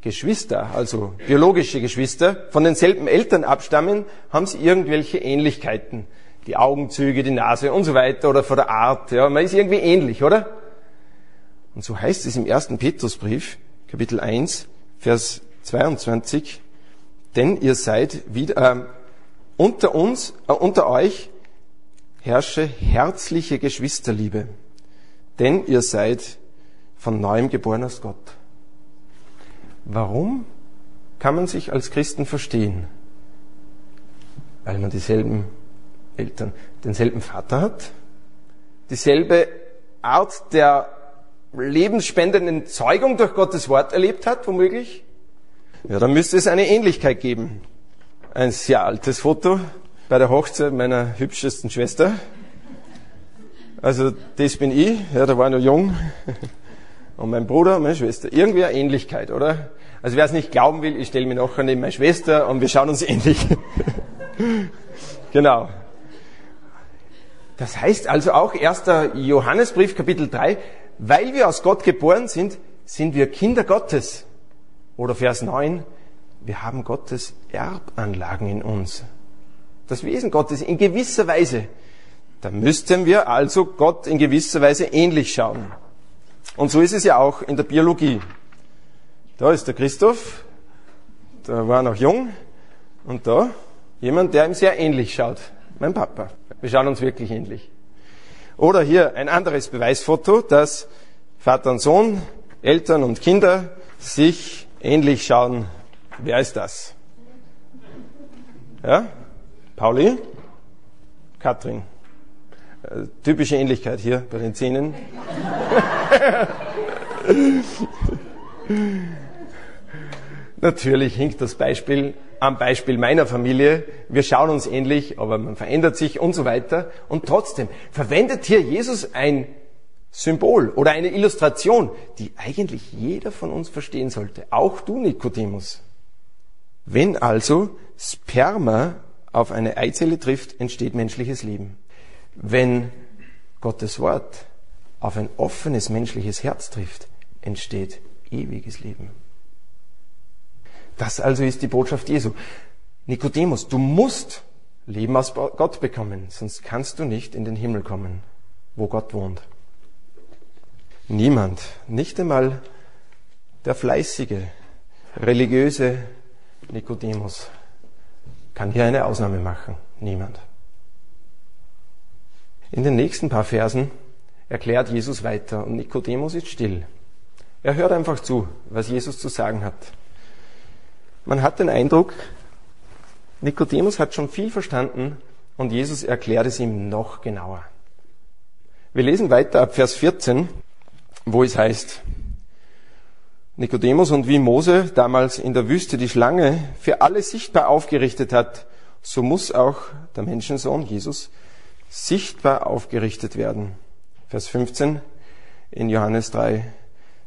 Geschwister, also biologische Geschwister, von denselben Eltern abstammen, haben sie irgendwelche Ähnlichkeiten. Die Augenzüge, die Nase und so weiter oder von der Art. Ja, man ist irgendwie ähnlich, oder? Und so heißt es im ersten Petrusbrief, Kapitel 1, Vers 22, denn ihr seid wieder, äh, unter uns, äh, unter euch herrsche herzliche Geschwisterliebe, denn ihr seid von neuem geboren aus Gott. Warum kann man sich als Christen verstehen? Weil man dieselben Eltern, denselben Vater hat, dieselbe Art der lebensspendenden Zeugung durch Gottes Wort erlebt hat, womöglich, ja, dann müsste es eine Ähnlichkeit geben. Ein sehr altes Foto bei der Hochzeit meiner hübschesten Schwester. Also das bin ich, ja, da war ich noch jung. Und mein Bruder und meine Schwester. Irgendwie eine Ähnlichkeit, oder? Also wer es nicht glauben will, ich stelle mich nachher neben meine Schwester und wir schauen uns ähnlich. genau. Das heißt also auch 1. Johannesbrief Kapitel 3, weil wir aus Gott geboren sind, sind wir Kinder Gottes. Oder Vers 9, wir haben Gottes Erbanlagen in uns. Das Wesen Gottes in gewisser Weise. Da müssten wir also Gott in gewisser Weise ähnlich schauen. Und so ist es ja auch in der Biologie. Da ist der Christoph, da war noch jung, und da jemand, der ihm sehr ähnlich schaut. Mein Papa. Wir schauen uns wirklich ähnlich. Oder hier ein anderes Beweisfoto, dass Vater und Sohn, Eltern und Kinder sich ähnlich schauen. Wer ist das? Ja? Pauli? Katrin. Äh, typische Ähnlichkeit hier bei den Zähnen. Natürlich hinkt das Beispiel am Beispiel meiner Familie. Wir schauen uns ähnlich, aber man verändert sich und so weiter. Und trotzdem verwendet hier Jesus ein Symbol oder eine Illustration, die eigentlich jeder von uns verstehen sollte. Auch du, Nikodemus. Wenn also Sperma auf eine Eizelle trifft, entsteht menschliches Leben. Wenn Gottes Wort auf ein offenes menschliches Herz trifft, entsteht ewiges Leben. Das also ist die Botschaft Jesu. Nikodemus, du musst Leben aus Gott bekommen, sonst kannst du nicht in den Himmel kommen, wo Gott wohnt. Niemand, nicht einmal der fleißige, religiöse Nikodemus kann hier eine Ausnahme machen. Niemand. In den nächsten paar Versen erklärt Jesus weiter und Nikodemus ist still. Er hört einfach zu, was Jesus zu sagen hat. Man hat den Eindruck, Nikodemus hat schon viel verstanden und Jesus erklärt es ihm noch genauer. Wir lesen weiter ab Vers 14, wo es heißt, Nikodemus und wie Mose damals in der Wüste die Schlange für alle sichtbar aufgerichtet hat, so muss auch der Menschensohn Jesus sichtbar aufgerichtet werden. Vers 15 in Johannes 3.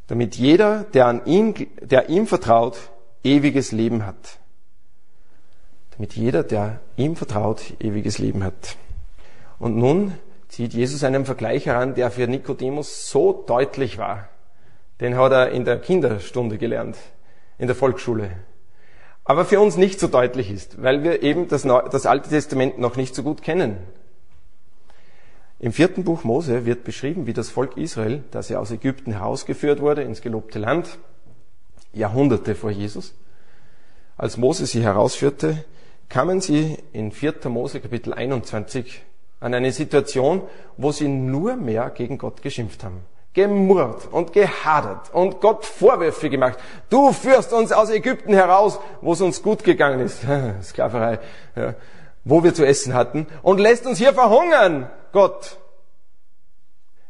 Damit jeder, der an ihn, der ihm vertraut, ewiges Leben hat. Damit jeder, der ihm vertraut, ewiges Leben hat. Und nun zieht Jesus einen Vergleich heran, der für Nikodemus so deutlich war. Den hat er in der Kinderstunde gelernt, in der Volksschule. Aber für uns nicht so deutlich ist, weil wir eben das, das Alte Testament noch nicht so gut kennen. Im vierten Buch Mose wird beschrieben, wie das Volk Israel, das ja aus Ägypten herausgeführt wurde ins gelobte Land, Jahrhunderte vor Jesus, als Mose sie herausführte, kamen sie in 4. Mose Kapitel 21 an eine Situation, wo sie nur mehr gegen Gott geschimpft haben. Gemurrt und gehadert und Gott Vorwürfe gemacht. Du führst uns aus Ägypten heraus, wo es uns gut gegangen ist. Sklaverei. Ja wo wir zu essen hatten, und lässt uns hier verhungern, Gott.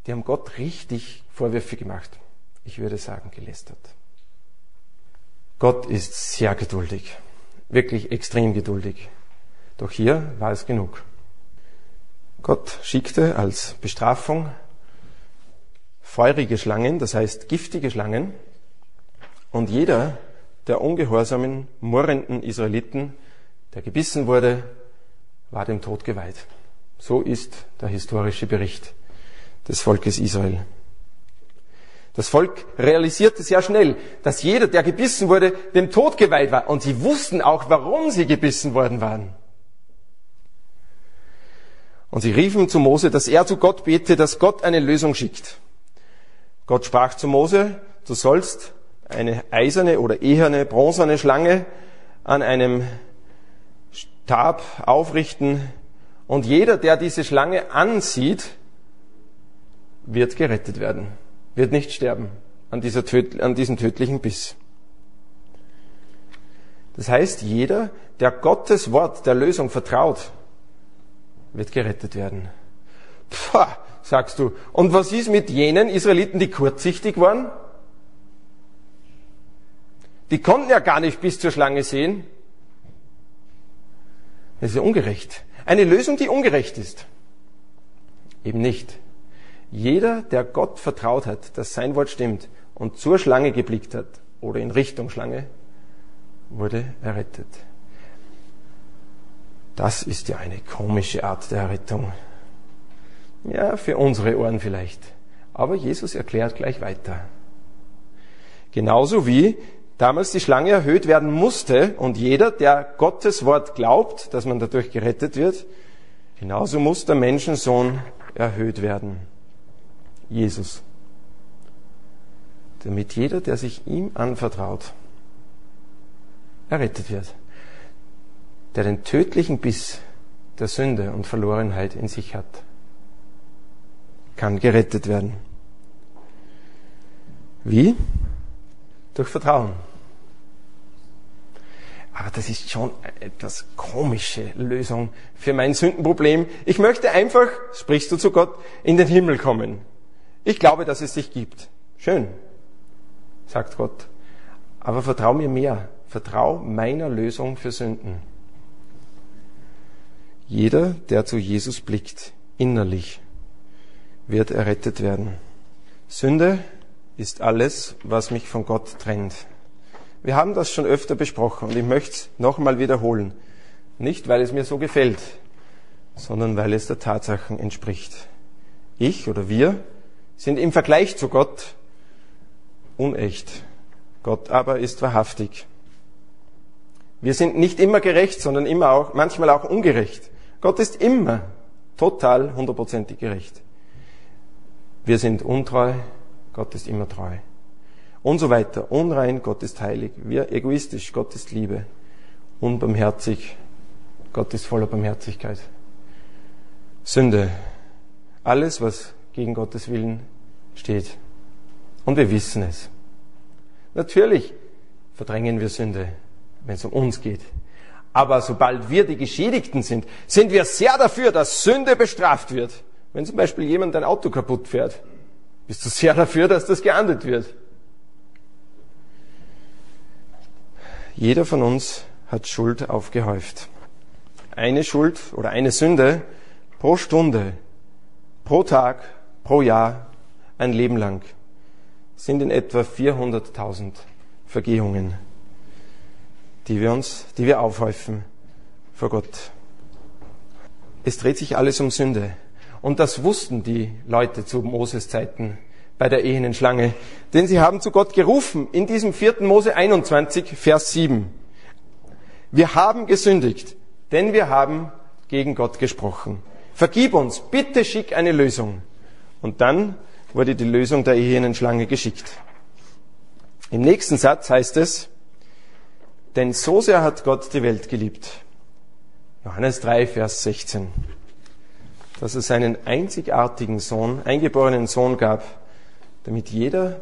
Die haben Gott richtig Vorwürfe gemacht. Ich würde sagen, gelästert. Gott ist sehr geduldig, wirklich extrem geduldig. Doch hier war es genug. Gott schickte als Bestrafung feurige Schlangen, das heißt giftige Schlangen, und jeder der ungehorsamen, murrenden Israeliten, der gebissen wurde, war dem Tod geweiht. So ist der historische Bericht des Volkes Israel. Das Volk realisierte sehr schnell, dass jeder, der gebissen wurde, dem Tod geweiht war. Und sie wussten auch, warum sie gebissen worden waren. Und sie riefen zu Mose, dass er zu Gott bete, dass Gott eine Lösung schickt. Gott sprach zu Mose, du sollst eine eiserne oder eherne, bronzene Schlange an einem Stab aufrichten und jeder, der diese Schlange ansieht, wird gerettet werden, wird nicht sterben an, dieser, an diesem tödlichen Biss. Das heißt, jeder, der Gottes Wort der Lösung vertraut, wird gerettet werden. Pah, sagst du. Und was ist mit jenen Israeliten, die kurzsichtig waren? Die konnten ja gar nicht bis zur Schlange sehen. Das ist ja ungerecht. Eine Lösung, die ungerecht ist. Eben nicht. Jeder, der Gott vertraut hat, dass sein Wort stimmt und zur Schlange geblickt hat oder in Richtung Schlange, wurde errettet. Das ist ja eine komische Art der Errettung. Ja, für unsere Ohren vielleicht. Aber Jesus erklärt gleich weiter. Genauso wie damals die Schlange erhöht werden musste und jeder, der Gottes Wort glaubt, dass man dadurch gerettet wird, genauso muss der Menschensohn erhöht werden. Jesus. Damit jeder, der sich ihm anvertraut, errettet wird. Der den tödlichen Biss der Sünde und Verlorenheit in sich hat, kann gerettet werden. Wie? Durch Vertrauen. Aber das ist schon eine etwas komische Lösung für mein Sündenproblem. Ich möchte einfach, sprichst du zu Gott, in den Himmel kommen. Ich glaube, dass es dich gibt. Schön, sagt Gott. Aber vertrau mir mehr. Vertrau meiner Lösung für Sünden. Jeder, der zu Jesus blickt, innerlich, wird errettet werden. Sünde ist alles, was mich von Gott trennt. Wir haben das schon öfter besprochen und ich möchte es nochmal wiederholen. Nicht, weil es mir so gefällt, sondern weil es der Tatsachen entspricht. Ich oder wir sind im Vergleich zu Gott unecht. Gott aber ist wahrhaftig. Wir sind nicht immer gerecht, sondern immer auch, manchmal auch ungerecht. Gott ist immer total hundertprozentig gerecht. Wir sind untreu, Gott ist immer treu. Und so weiter. Unrein, Gott ist heilig. Wir egoistisch, Gott ist Liebe. Unbarmherzig, Gott ist voller Barmherzigkeit. Sünde. Alles, was gegen Gottes Willen steht. Und wir wissen es. Natürlich verdrängen wir Sünde, wenn es um uns geht. Aber sobald wir die Geschädigten sind, sind wir sehr dafür, dass Sünde bestraft wird. Wenn zum Beispiel jemand ein Auto kaputt fährt, bist du sehr dafür, dass das geahndet wird. Jeder von uns hat Schuld aufgehäuft. Eine Schuld oder eine Sünde pro Stunde, pro Tag, pro Jahr, ein Leben lang sind in etwa 400.000 Vergehungen, die wir uns, die wir aufhäufen vor Gott. Es dreht sich alles um Sünde. Und das wussten die Leute zu Moses Zeiten bei der ehenen Schlange. Denn sie haben zu Gott gerufen in diesem 4. Mose 21, Vers 7. Wir haben gesündigt, denn wir haben gegen Gott gesprochen. Vergib uns, bitte schick eine Lösung. Und dann wurde die Lösung der ehenen Schlange geschickt. Im nächsten Satz heißt es, denn so sehr hat Gott die Welt geliebt. Johannes 3, Vers 16 dass es seinen einzigartigen Sohn, eingeborenen Sohn gab, damit jeder,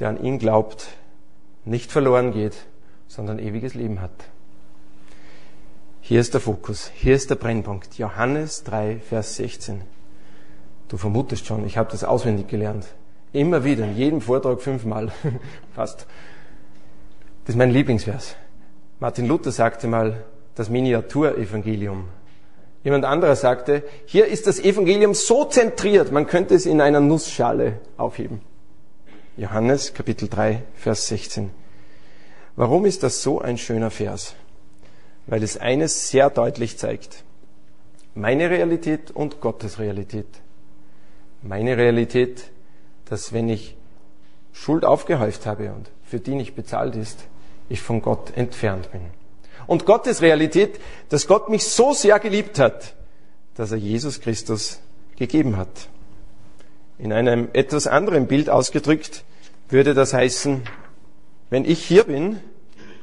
der an ihn glaubt, nicht verloren geht, sondern ewiges Leben hat. Hier ist der Fokus, hier ist der Brennpunkt. Johannes 3, Vers 16. Du vermutest schon, ich habe das auswendig gelernt. Immer wieder, in jedem Vortrag fünfmal, fast. Das ist mein Lieblingsvers. Martin Luther sagte mal, das Miniaturevangelium Jemand anderer sagte, hier ist das Evangelium so zentriert, man könnte es in einer Nussschale aufheben. Johannes Kapitel 3, Vers 16. Warum ist das so ein schöner Vers? Weil es eines sehr deutlich zeigt. Meine Realität und Gottes Realität. Meine Realität, dass wenn ich Schuld aufgehäuft habe und für die nicht bezahlt ist, ich von Gott entfernt bin und Gottes Realität, dass Gott mich so sehr geliebt hat, dass er Jesus Christus gegeben hat. In einem etwas anderen Bild ausgedrückt würde das heißen, wenn ich hier bin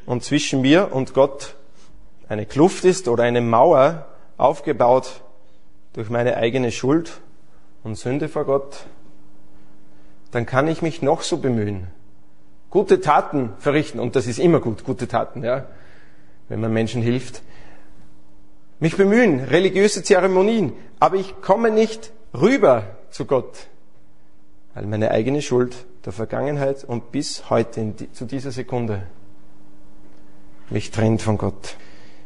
und zwischen mir und Gott eine Kluft ist oder eine Mauer aufgebaut durch meine eigene Schuld und Sünde vor Gott, dann kann ich mich noch so bemühen, gute Taten verrichten, und das ist immer gut, gute Taten, ja, wenn man Menschen hilft. Mich bemühen, religiöse Zeremonien, aber ich komme nicht rüber zu Gott, weil meine eigene Schuld der Vergangenheit und bis heute zu dieser Sekunde mich trennt von Gott.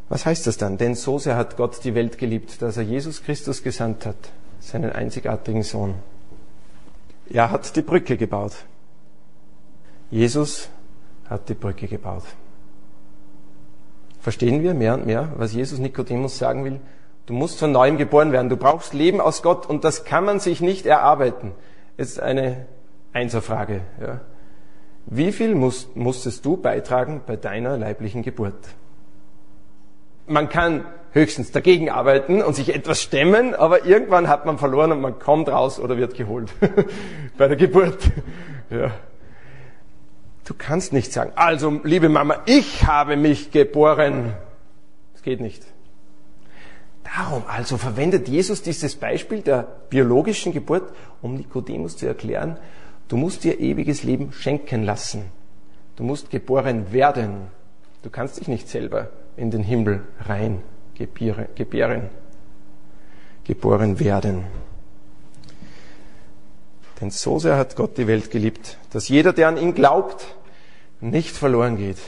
Was heißt das dann? Denn so sehr hat Gott die Welt geliebt, dass er Jesus Christus gesandt hat, seinen einzigartigen Sohn. Er hat die Brücke gebaut. Jesus hat die Brücke gebaut. Verstehen wir mehr und mehr, was Jesus Nikodemus sagen will? Du musst von neuem geboren werden. Du brauchst Leben aus Gott und das kann man sich nicht erarbeiten. Jetzt eine Einserfrage. Ja. Wie viel musst, musstest du beitragen bei deiner leiblichen Geburt? Man kann höchstens dagegen arbeiten und sich etwas stemmen, aber irgendwann hat man verloren und man kommt raus oder wird geholt bei der Geburt. Ja. Du kannst nicht sagen, also liebe Mama, ich habe mich geboren. Das geht nicht. Darum also verwendet Jesus dieses Beispiel der biologischen Geburt, um Nikodemus zu erklären, du musst dir ewiges Leben schenken lassen. Du musst geboren werden. Du kannst dich nicht selber in den Himmel rein gebären. Geboren werden. Denn so sehr hat Gott die Welt geliebt, dass jeder, der an ihn glaubt, nicht verloren geht.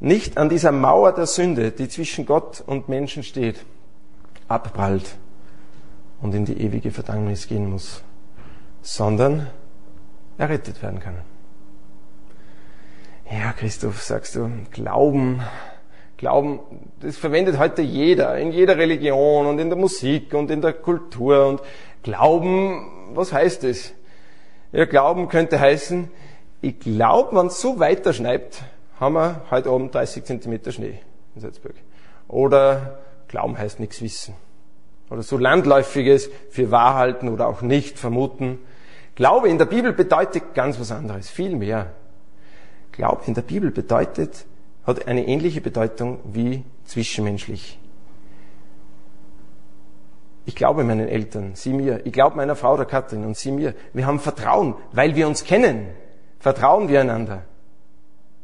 Nicht an dieser Mauer der Sünde, die zwischen Gott und Menschen steht, abprallt und in die ewige Verdammnis gehen muss, sondern errettet werden kann. Ja, Christoph, sagst du, Glauben, Glauben, das verwendet heute jeder, in jeder Religion und in der Musik und in der Kultur. Und Glauben, was heißt es? Ja, Glauben könnte heißen, ich glaube, wenn es so weiterschneit, haben wir heute oben 30 Zentimeter Schnee in Salzburg. Oder Glauben heißt nichts wissen. Oder so landläufiges für wahr halten oder auch nicht vermuten. Glaube in der Bibel bedeutet ganz was anderes, viel mehr. Glaube in der Bibel bedeutet, hat eine ähnliche Bedeutung wie zwischenmenschlich. Ich glaube meinen Eltern, sie mir. Ich glaube meiner Frau, der Katrin, und sie mir. Wir haben Vertrauen, weil wir uns kennen. Vertrauen wir einander.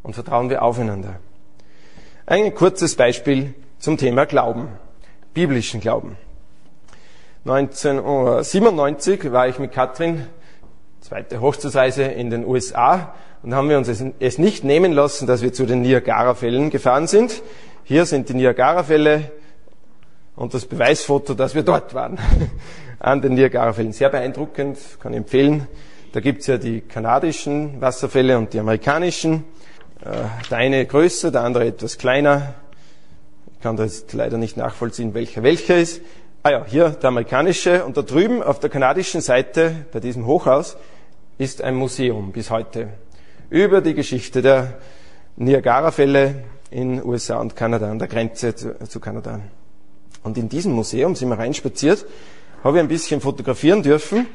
Und vertrauen wir aufeinander. Ein kurzes Beispiel zum Thema Glauben. Biblischen Glauben. 1997 war ich mit Katrin, zweite Hochzeitsreise in den USA und haben wir uns es nicht nehmen lassen, dass wir zu den Niagara-Fällen gefahren sind. Hier sind die Niagara-Fälle und das Beweisfoto, dass wir dort waren, an den Niagara-Fällen. Sehr beeindruckend, kann ich empfehlen. Da gibt's ja die kanadischen Wasserfälle und die amerikanischen. Äh, der eine größer, der andere etwas kleiner. Ich kann da jetzt leider nicht nachvollziehen, welcher welcher ist. Ah ja, hier der amerikanische und da drüben auf der kanadischen Seite bei diesem Hochhaus ist ein Museum bis heute über die Geschichte der Niagara-Fälle in USA und Kanada, an der Grenze zu, zu Kanada. Und in diesem Museum sind wir reinspaziert, habe ich ein bisschen fotografieren dürfen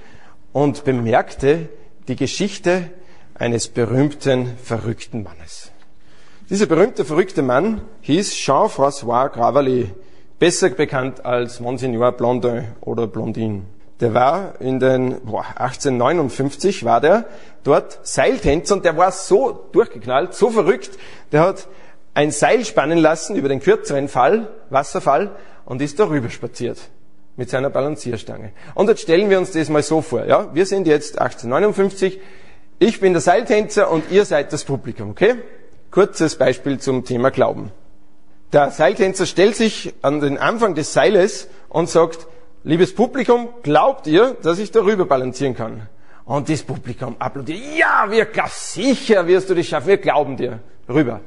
und bemerkte die Geschichte eines berühmten, verrückten Mannes. Dieser berühmte, verrückte Mann hieß Jean-François Gravelly, besser bekannt als Monsignor Blondin oder Blondin der war in den boah, 1859 war der dort Seiltänzer und der war so durchgeknallt, so verrückt, der hat ein Seil spannen lassen über den kürzeren Fall, Wasserfall und ist darüber spaziert mit seiner Balancierstange. Und jetzt stellen wir uns das mal so vor, ja? Wir sind jetzt 1859, ich bin der Seiltänzer und ihr seid das Publikum, okay? Kurzes Beispiel zum Thema Glauben. Der Seiltänzer stellt sich an den Anfang des Seiles und sagt, Liebes Publikum, glaubt ihr, dass ich darüber balancieren kann? Und das Publikum applaudiert. Ja, wir glauben, sicher wirst du das schaffen. Wir glauben dir. Rüber.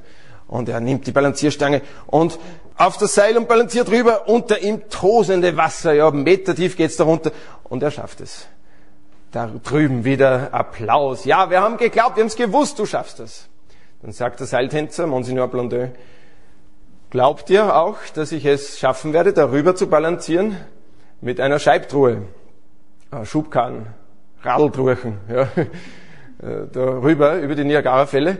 Und er nimmt die Balancierstange und auf das Seil und balanciert rüber. Unter ihm tosende Wasser. Ja, Meter tief geht's darunter. Und er schafft es. Da drüben wieder Applaus. Ja, wir haben geglaubt, wir haben es gewusst, du schaffst das. Dann sagt der Seiltänzer, Monsignor Blondeau, glaubt ihr auch, dass ich es schaffen werde, darüber zu balancieren? mit einer Scheibtruhe, Schubkarren, Radltruhen, ja, äh, darüber, über die Niagara-Fälle.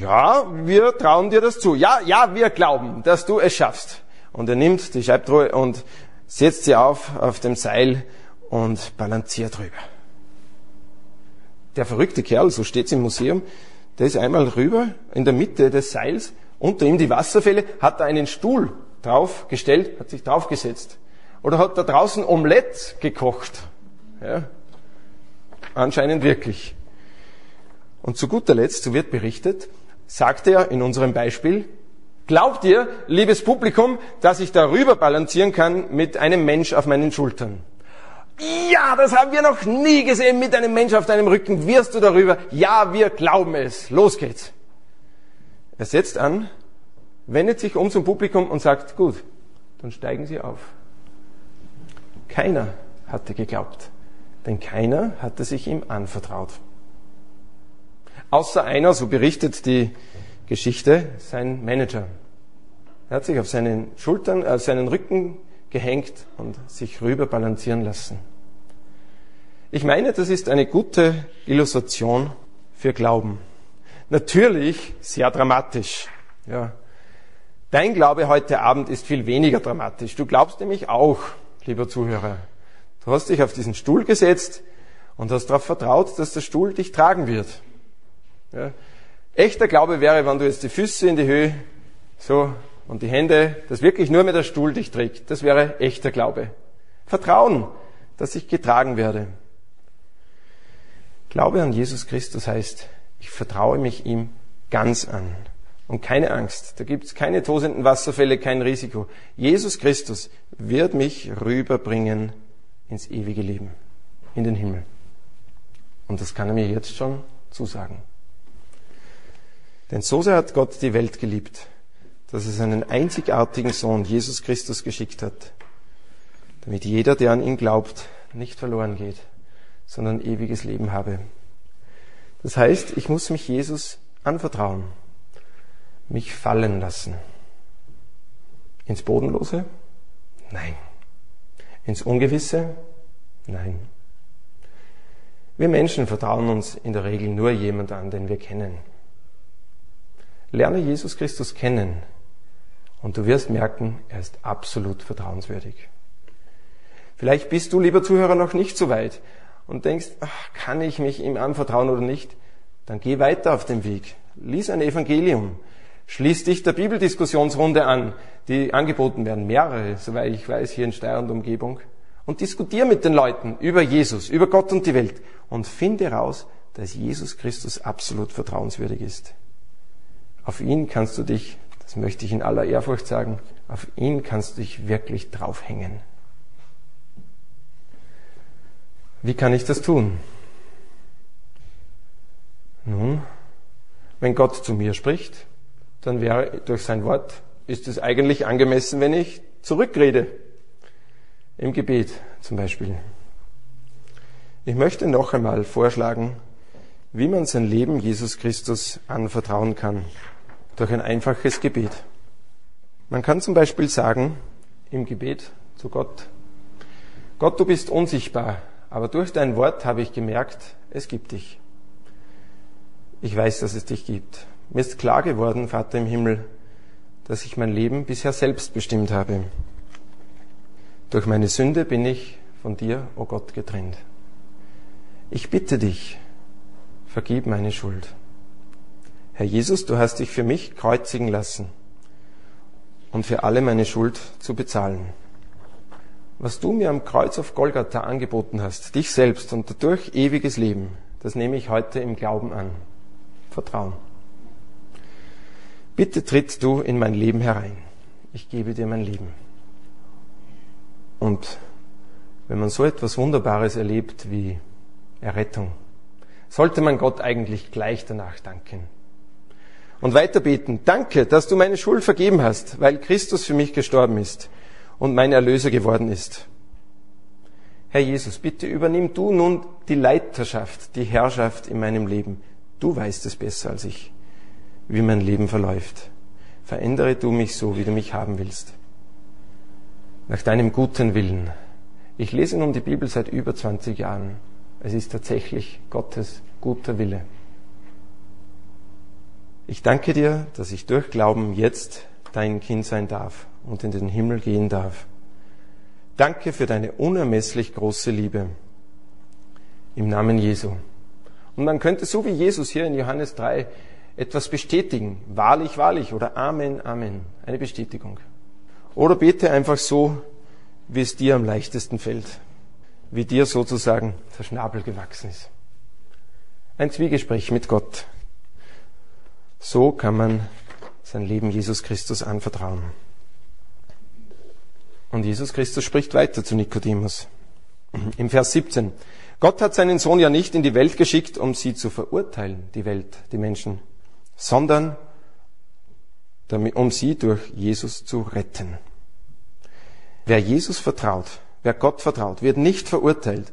Ja, wir trauen dir das zu. Ja, ja, wir glauben, dass du es schaffst. Und er nimmt die Scheibtruhe und setzt sie auf, auf dem Seil und balanciert drüber. Der verrückte Kerl, so steht's im Museum, der ist einmal rüber in der Mitte des Seils, unter ihm die Wasserfälle, hat da einen Stuhl draufgestellt, hat sich draufgesetzt oder hat da draußen Omelette gekocht? Ja, anscheinend wirklich. Und zu guter Letzt, so wird berichtet, sagt er in unserem Beispiel, glaubt ihr, liebes Publikum, dass ich darüber balancieren kann mit einem Mensch auf meinen Schultern? Ja, das haben wir noch nie gesehen mit einem Mensch auf deinem Rücken. Wirst du darüber? Ja, wir glauben es. Los geht's. Er setzt an, wendet sich um zum Publikum und sagt, gut, dann steigen Sie auf. Keiner hatte geglaubt, denn keiner hatte sich ihm anvertraut. Außer einer, so berichtet die Geschichte, sein Manager. Er hat sich auf seinen Schultern, auf seinen Rücken gehängt und sich rüber balancieren lassen. Ich meine, das ist eine gute Illustration für Glauben. Natürlich sehr dramatisch. Ja. Dein Glaube heute Abend ist viel weniger dramatisch. Du glaubst nämlich auch, lieber Zuhörer. Du hast dich auf diesen Stuhl gesetzt und hast darauf vertraut, dass der Stuhl dich tragen wird. Ja. Echter Glaube wäre, wenn du jetzt die Füße in die Höhe so und die Hände, dass wirklich nur mehr der Stuhl dich trägt. Das wäre echter Glaube. Vertrauen, dass ich getragen werde. Glaube an Jesus Christus heißt, ich vertraue mich ihm ganz an. Und keine Angst, da gibt es keine tosenden Wasserfälle, kein Risiko. Jesus Christus wird mich rüberbringen ins ewige Leben, in den Himmel. Und das kann er mir jetzt schon zusagen. Denn so sehr hat Gott die Welt geliebt, dass er seinen einzigartigen Sohn Jesus Christus geschickt hat, damit jeder, der an ihn glaubt, nicht verloren geht, sondern ewiges Leben habe. Das heißt, ich muss mich Jesus anvertrauen, mich fallen lassen. Ins Bodenlose? Nein. Ins Ungewisse? Nein. Wir Menschen vertrauen uns in der Regel nur jemand an, den wir kennen. Lerne Jesus Christus kennen und du wirst merken, er ist absolut vertrauenswürdig. Vielleicht bist du, lieber Zuhörer, noch nicht so weit, und denkst, ach, kann ich mich ihm anvertrauen oder nicht, dann geh weiter auf dem Weg. Lies ein Evangelium. Schließ dich der Bibeldiskussionsrunde an, die angeboten werden, mehrere, soweit ich weiß, hier in Steyr und Umgebung. Und diskutier mit den Leuten über Jesus, über Gott und die Welt und finde heraus, dass Jesus Christus absolut vertrauenswürdig ist. Auf ihn kannst du dich, das möchte ich in aller Ehrfurcht sagen, auf ihn kannst du dich wirklich draufhängen. Wie kann ich das tun? Nun, wenn Gott zu mir spricht, dann wäre durch sein Wort, ist es eigentlich angemessen, wenn ich zurückrede. Im Gebet zum Beispiel. Ich möchte noch einmal vorschlagen, wie man sein Leben Jesus Christus anvertrauen kann. Durch ein einfaches Gebet. Man kann zum Beispiel sagen, im Gebet zu Gott, Gott, du bist unsichtbar, aber durch dein Wort habe ich gemerkt, es gibt dich. Ich weiß, dass es dich gibt. Mir ist klar geworden, Vater im Himmel, dass ich mein Leben bisher selbst bestimmt habe. Durch meine Sünde bin ich von dir, o oh Gott, getrennt. Ich bitte dich, vergib meine Schuld. Herr Jesus, du hast dich für mich kreuzigen lassen und für alle meine Schuld zu bezahlen was du mir am Kreuz auf Golgatha angeboten hast, dich selbst und dadurch ewiges Leben, das nehme ich heute im Glauben an. Vertrauen. Bitte tritt du in mein Leben herein. Ich gebe dir mein Leben. Und wenn man so etwas Wunderbares erlebt wie Errettung, sollte man Gott eigentlich gleich danach danken. Und weiter beten, danke, dass du meine Schuld vergeben hast, weil Christus für mich gestorben ist und mein Erlöser geworden ist. Herr Jesus, bitte übernimm du nun die Leiterschaft, die Herrschaft in meinem Leben. Du weißt es besser als ich, wie mein Leben verläuft. Verändere du mich so, wie du mich haben willst. Nach deinem guten Willen. Ich lese nun die Bibel seit über 20 Jahren. Es ist tatsächlich Gottes guter Wille. Ich danke dir, dass ich durch Glauben jetzt dein Kind sein darf und in den Himmel gehen darf. Danke für deine unermesslich große Liebe. Im Namen Jesu. Und man könnte so wie Jesus hier in Johannes 3 etwas bestätigen. Wahrlich, wahrlich oder Amen, Amen. Eine Bestätigung. Oder bete einfach so, wie es dir am leichtesten fällt. Wie dir sozusagen der Schnabel gewachsen ist. Ein Zwiegespräch mit Gott. So kann man sein Leben Jesus Christus anvertrauen. Und Jesus Christus spricht weiter zu Nikodemus. Im Vers 17. Gott hat seinen Sohn ja nicht in die Welt geschickt, um sie zu verurteilen, die Welt, die Menschen, sondern um sie durch Jesus zu retten. Wer Jesus vertraut, wer Gott vertraut, wird nicht verurteilt.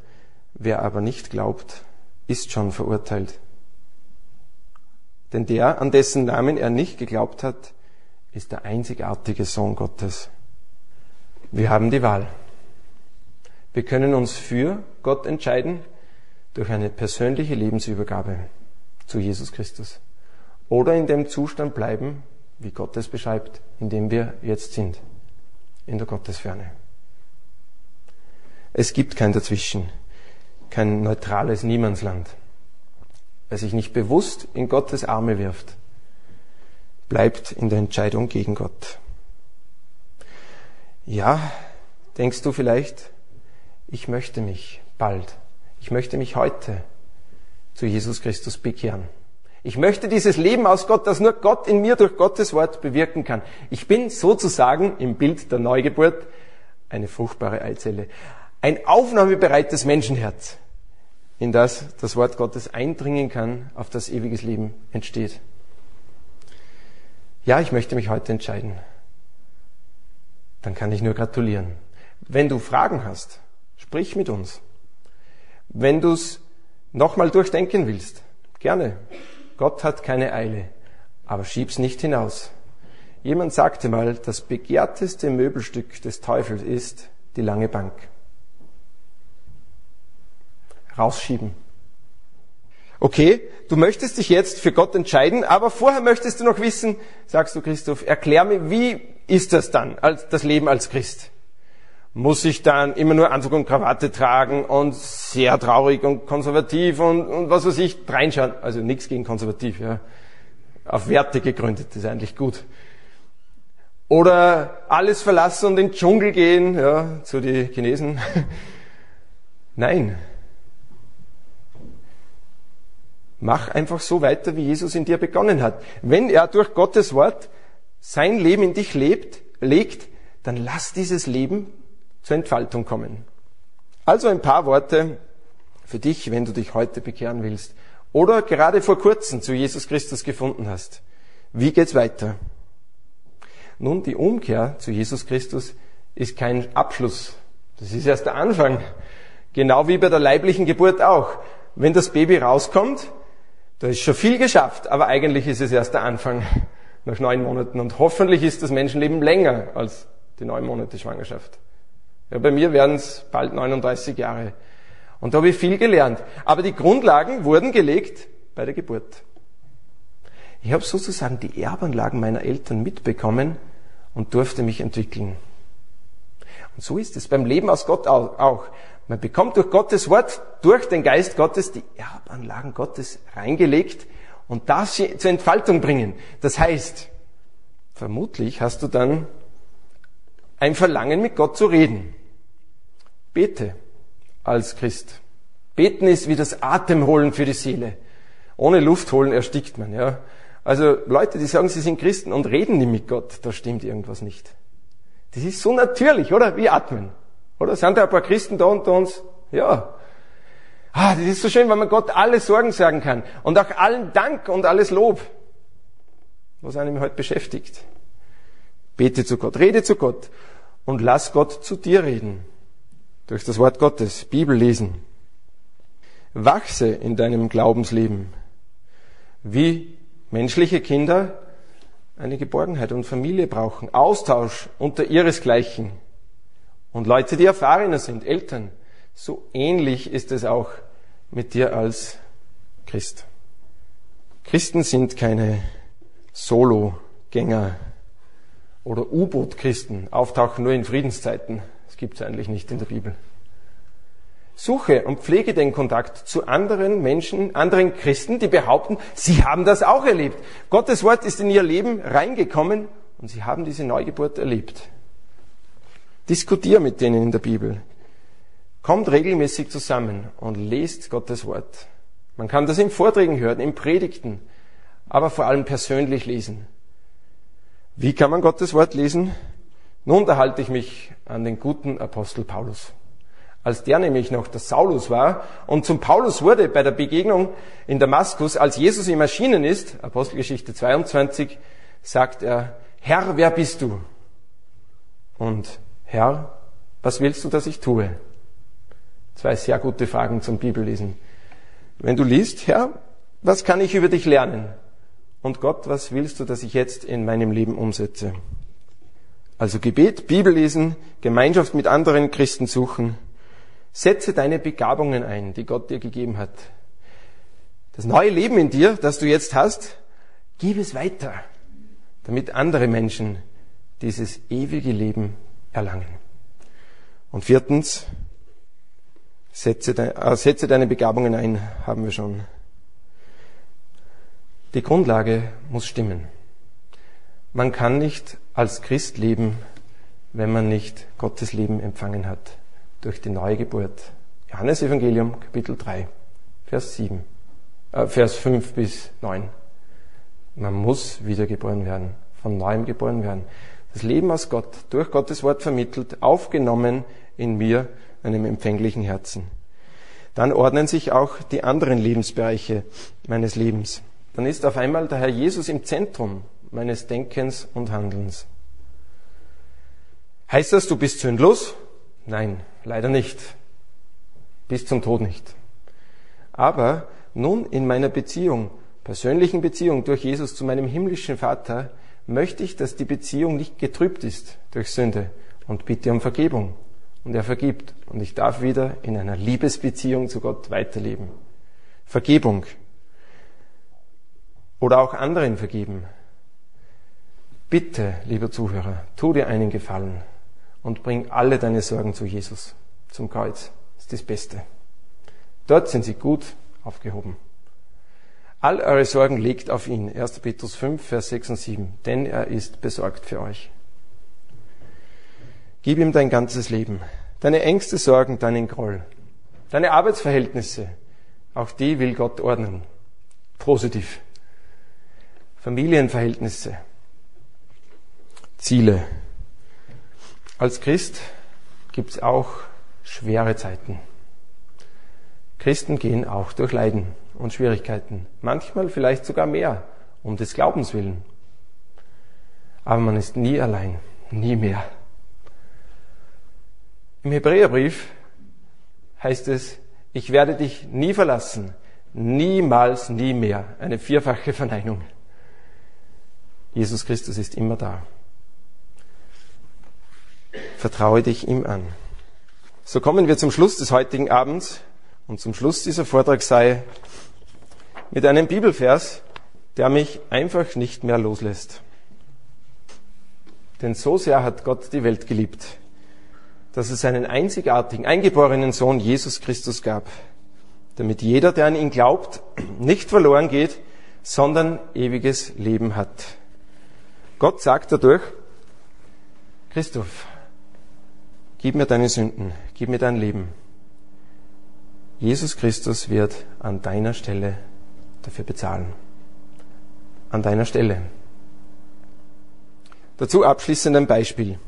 Wer aber nicht glaubt, ist schon verurteilt. Denn der, an dessen Namen er nicht geglaubt hat, ist der einzigartige Sohn Gottes. Wir haben die Wahl. Wir können uns für Gott entscheiden durch eine persönliche Lebensübergabe zu Jesus Christus. Oder in dem Zustand bleiben, wie Gott es beschreibt, in dem wir jetzt sind, in der Gottesferne. Es gibt kein Dazwischen, kein neutrales Niemandsland. Wer sich nicht bewusst in Gottes Arme wirft, bleibt in der Entscheidung gegen Gott. Ja, denkst du vielleicht, ich möchte mich bald, ich möchte mich heute zu Jesus Christus bekehren. Ich möchte dieses Leben aus Gott, das nur Gott in mir durch Gottes Wort bewirken kann. Ich bin sozusagen im Bild der Neugeburt eine fruchtbare Eizelle. Ein aufnahmebereites Menschenherz, in das das Wort Gottes eindringen kann, auf das ewiges Leben entsteht. Ja, ich möchte mich heute entscheiden. Dann kann ich nur gratulieren. Wenn du Fragen hast, sprich mit uns. Wenn du es nochmal durchdenken willst, gerne. Gott hat keine Eile, aber schieb's nicht hinaus. Jemand sagte mal, das begehrteste Möbelstück des Teufels ist die lange Bank rausschieben. Okay, du möchtest dich jetzt für Gott entscheiden, aber vorher möchtest du noch wissen, sagst du Christoph, erklär mir, wie ist das dann, das Leben als Christ? Muss ich dann immer nur Anzug und Krawatte tragen und sehr traurig und konservativ und, und was weiß ich, reinschauen? Also nichts gegen konservativ, ja. Auf Werte gegründet, ist eigentlich gut. Oder alles verlassen und in den Dschungel gehen, ja, zu die Chinesen. Nein, Mach einfach so weiter, wie Jesus in dir begonnen hat. Wenn er durch Gottes Wort sein Leben in dich lebt, legt, dann lass dieses Leben zur Entfaltung kommen. Also ein paar Worte für dich, wenn du dich heute bekehren willst oder gerade vor kurzem zu Jesus Christus gefunden hast. Wie geht's weiter? Nun, die Umkehr zu Jesus Christus ist kein Abschluss. Das ist erst der Anfang. Genau wie bei der leiblichen Geburt auch. Wenn das Baby rauskommt, da ist schon viel geschafft, aber eigentlich ist es erst der Anfang nach neun Monaten. Und hoffentlich ist das Menschenleben länger als die neun Monate Schwangerschaft. Ja, bei mir werden es bald 39 Jahre. Und da habe ich viel gelernt. Aber die Grundlagen wurden gelegt bei der Geburt. Ich habe sozusagen die Erbanlagen meiner Eltern mitbekommen und durfte mich entwickeln. Und so ist es beim Leben aus Gott auch. Man bekommt durch Gottes Wort, durch den Geist Gottes die Erbanlagen Gottes reingelegt und das zur Entfaltung bringen. Das heißt, vermutlich hast du dann ein Verlangen mit Gott zu reden. Bete als Christ. Beten ist wie das Atemholen für die Seele. Ohne Luft holen erstickt man, ja. Also Leute, die sagen, sie sind Christen und reden nicht mit Gott, da stimmt irgendwas nicht. Das ist so natürlich, oder? Wie atmen. Oder sind da ein paar Christen da unter uns? Ja. Ah, das ist so schön, weil man Gott alle Sorgen sagen kann. Und auch allen Dank und alles Lob, was einem heute beschäftigt. Bete zu Gott, rede zu Gott und lass Gott zu dir reden. Durch das Wort Gottes, Bibel lesen. Wachse in deinem Glaubensleben. Wie menschliche Kinder eine Geborgenheit und Familie brauchen. Austausch unter ihresgleichen. Und Leute, die erfahrener sind, Eltern, so ähnlich ist es auch mit dir als Christ. Christen sind keine Solo-Gänger oder U-Boot-Christen, auftauchen nur in Friedenszeiten. Das gibt es eigentlich nicht in der Bibel. Suche und pflege den Kontakt zu anderen Menschen, anderen Christen, die behaupten, sie haben das auch erlebt. Gottes Wort ist in ihr Leben reingekommen und sie haben diese Neugeburt erlebt. Diskutier mit denen in der Bibel. Kommt regelmäßig zusammen und lest Gottes Wort. Man kann das in Vorträgen hören, in Predigten, aber vor allem persönlich lesen. Wie kann man Gottes Wort lesen? Nun, da halte ich mich an den guten Apostel Paulus. Als der nämlich noch der Saulus war und zum Paulus wurde bei der Begegnung in Damaskus, als Jesus ihm erschienen ist, Apostelgeschichte 22, sagt er, Herr, wer bist du? Und Herr, was willst du, dass ich tue? Zwei sehr gute Fragen zum Bibellesen. Wenn du liest, Herr, was kann ich über dich lernen? Und Gott, was willst du, dass ich jetzt in meinem Leben umsetze? Also Gebet, Bibellesen, Gemeinschaft mit anderen Christen suchen. Setze deine Begabungen ein, die Gott dir gegeben hat. Das neue Leben in dir, das du jetzt hast, gib es weiter, damit andere Menschen dieses ewige Leben erlangen. Und viertens, setze, de, äh, setze deine Begabungen ein, haben wir schon. Die Grundlage muss stimmen. Man kann nicht als Christ leben, wenn man nicht Gottes Leben empfangen hat durch die neue Geburt. Johannes Evangelium Kapitel 3, Vers 7, äh, Vers 5 bis 9. Man muss wiedergeboren werden, von neuem geboren werden. Das Leben aus Gott, durch Gottes Wort vermittelt, aufgenommen in mir, einem empfänglichen Herzen. Dann ordnen sich auch die anderen Lebensbereiche meines Lebens. Dann ist auf einmal der Herr Jesus im Zentrum meines Denkens und Handelns. Heißt das, du bist sündlos? Nein, leider nicht. Bis zum Tod nicht. Aber nun in meiner Beziehung, persönlichen Beziehung durch Jesus zu meinem himmlischen Vater, möchte ich, dass die Beziehung nicht getrübt ist durch Sünde und bitte um Vergebung. Und er vergibt. Und ich darf wieder in einer Liebesbeziehung zu Gott weiterleben. Vergebung. Oder auch anderen vergeben. Bitte, lieber Zuhörer, tu dir einen Gefallen und bring alle deine Sorgen zu Jesus, zum Kreuz. Das ist das Beste. Dort sind sie gut aufgehoben. All eure Sorgen legt auf ihn. 1. Petrus 5, Vers 6 und 7. Denn er ist besorgt für euch. Gib ihm dein ganzes Leben. Deine Ängste, Sorgen, deinen Groll. Deine Arbeitsverhältnisse. Auch die will Gott ordnen. Positiv. Familienverhältnisse. Ziele. Als Christ gibt es auch schwere Zeiten. Christen gehen auch durch Leiden und Schwierigkeiten. Manchmal vielleicht sogar mehr, um des Glaubens willen. Aber man ist nie allein, nie mehr. Im Hebräerbrief heißt es, ich werde dich nie verlassen, niemals, nie mehr. Eine vierfache Verneinung. Jesus Christus ist immer da. Vertraue dich ihm an. So kommen wir zum Schluss des heutigen Abends und zum Schluss dieser Vortrag sei mit einem Bibelvers, der mich einfach nicht mehr loslässt. Denn so sehr hat Gott die Welt geliebt, dass es seinen einzigartigen, eingeborenen Sohn Jesus Christus gab, damit jeder, der an ihn glaubt, nicht verloren geht, sondern ewiges Leben hat. Gott sagt dadurch, Christoph, gib mir deine Sünden, gib mir dein Leben. Jesus Christus wird an deiner Stelle dafür bezahlen. An deiner Stelle. Dazu abschließend ein Beispiel.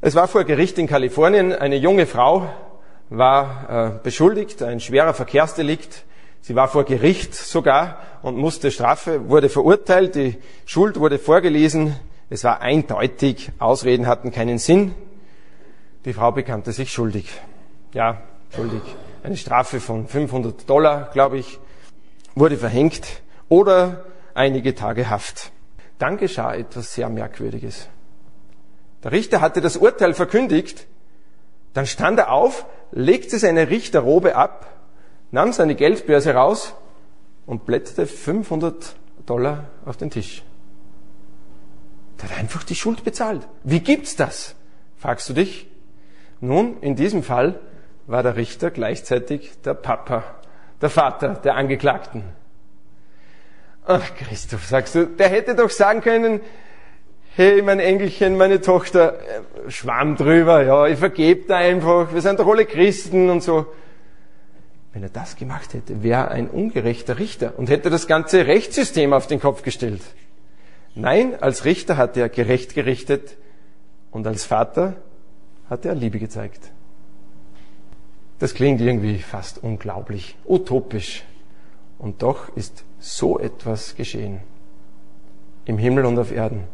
Es war vor Gericht in Kalifornien eine junge Frau, war äh, beschuldigt, ein schwerer Verkehrsdelikt. Sie war vor Gericht sogar und musste Strafe, wurde verurteilt, die Schuld wurde vorgelesen. Es war eindeutig, Ausreden hatten keinen Sinn. Die Frau bekannte sich schuldig. Ja, schuldig. Eine Strafe von 500 Dollar, glaube ich, wurde verhängt oder einige Tage Haft. Dann geschah etwas sehr Merkwürdiges. Der Richter hatte das Urteil verkündigt, dann stand er auf, legte seine Richterrobe ab, nahm seine Geldbörse raus und blätterte 500 Dollar auf den Tisch. Der hat einfach die Schuld bezahlt. Wie gibt's das? Fragst du dich? Nun, in diesem Fall war der Richter gleichzeitig der Papa, der Vater der Angeklagten. Ach, Christoph, sagst du, der hätte doch sagen können, hey, mein Engelchen, meine Tochter, äh, schwamm drüber, ja, ich vergebe da einfach, wir sind doch alle Christen und so. Wenn er das gemacht hätte, wäre er ein ungerechter Richter und hätte das ganze Rechtssystem auf den Kopf gestellt. Nein, als Richter hat er gerecht gerichtet und als Vater hat er Liebe gezeigt. Das klingt irgendwie fast unglaublich, utopisch. Und doch ist so etwas geschehen. im Himmel und auf Erden.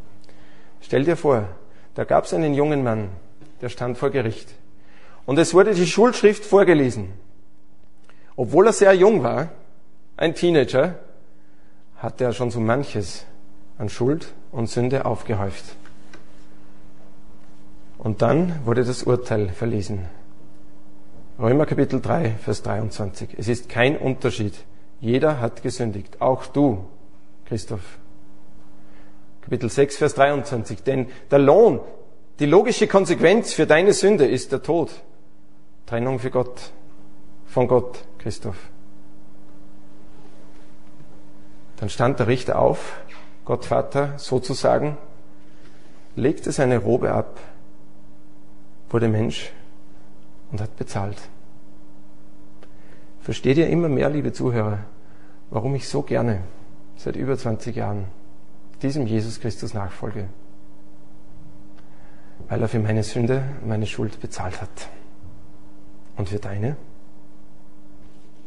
Stell dir vor, da gab es einen jungen Mann, der stand vor Gericht. Und es wurde die Schulschrift vorgelesen. Obwohl er sehr jung war, ein Teenager, hatte er schon so manches an Schuld und Sünde aufgehäuft. Und dann wurde das Urteil verlesen. Römer Kapitel 3, Vers 23. Es ist kein Unterschied. Jeder hat gesündigt. Auch du, Christoph. Kapitel 6, Vers 23. Denn der Lohn, die logische Konsequenz für deine Sünde ist der Tod. Trennung für Gott, von Gott, Christoph. Dann stand der Richter auf, Gott Vater sozusagen, legte seine Robe ab, wurde Mensch und hat bezahlt. Versteht ihr immer mehr, liebe Zuhörer, warum ich so gerne seit über 20 Jahren diesem Jesus Christus nachfolge? Weil er für meine Sünde, meine Schuld bezahlt hat. Und für deine?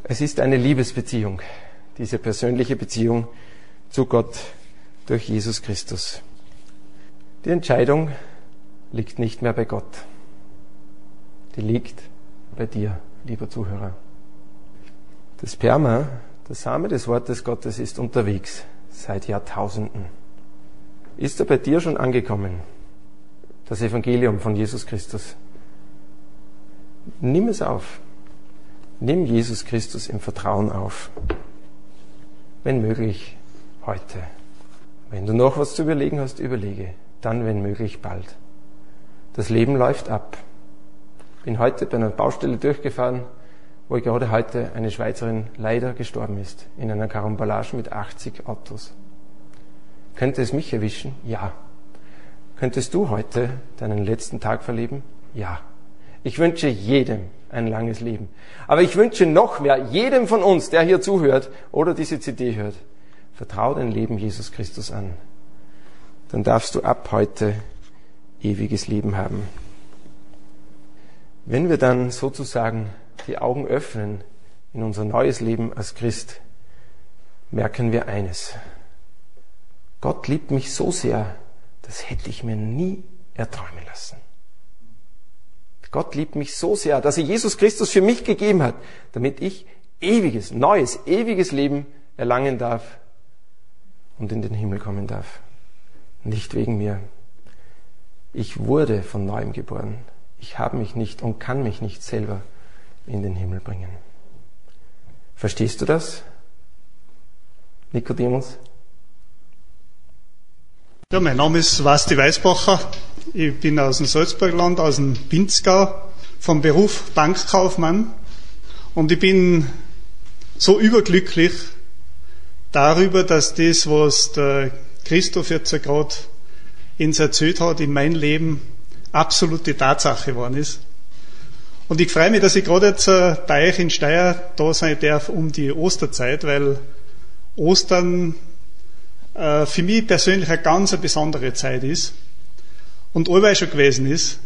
Es ist eine Liebesbeziehung, diese persönliche Beziehung zu Gott durch Jesus Christus. Die Entscheidung liegt nicht mehr bei Gott. Die liegt bei dir, lieber Zuhörer. Das Sperma, der Same des Wortes Gottes, ist unterwegs seit Jahrtausenden. Ist er bei dir schon angekommen? Das Evangelium von Jesus Christus. Nimm es auf. Nimm Jesus Christus im Vertrauen auf. Wenn möglich, heute. Wenn du noch was zu überlegen hast, überlege. Dann, wenn möglich, bald. Das Leben läuft ab. Bin heute bei einer Baustelle durchgefahren, wo gerade heute eine Schweizerin leider gestorben ist, in einer Karambolage mit 80 Autos. Könnte es mich erwischen? Ja. Könntest du heute deinen letzten Tag verleben? Ja. Ich wünsche jedem ein langes Leben. Aber ich wünsche noch mehr, jedem von uns, der hier zuhört oder diese CD hört, vertraue dein Leben Jesus Christus an. Dann darfst du ab heute ewiges Leben haben. Wenn wir dann sozusagen die Augen öffnen in unser neues Leben als Christ, merken wir eines. Gott liebt mich so sehr, das hätte ich mir nie erträumen lassen. Gott liebt mich so sehr, dass er Jesus Christus für mich gegeben hat, damit ich ewiges, neues, ewiges Leben erlangen darf und in den Himmel kommen darf. Nicht wegen mir. Ich wurde von neuem geboren. Ich habe mich nicht und kann mich nicht selber in den Himmel bringen. Verstehst du das, Nikodemus? Ja, mein Name ist Basti Weißbacher. Ich bin aus dem Salzburgland, aus dem Pinzgau, vom Beruf Bankkaufmann. Und ich bin so überglücklich darüber, dass das, was der Christoph jetzt gerade ins erzählt hat, in mein Leben absolute Tatsache geworden ist. Und ich freue mich, dass ich gerade jetzt äh, bei euch in Steyr da sein darf um die Osterzeit, weil Ostern äh, für mich persönlich eine ganz besondere Zeit ist und allweil schon gewesen ist,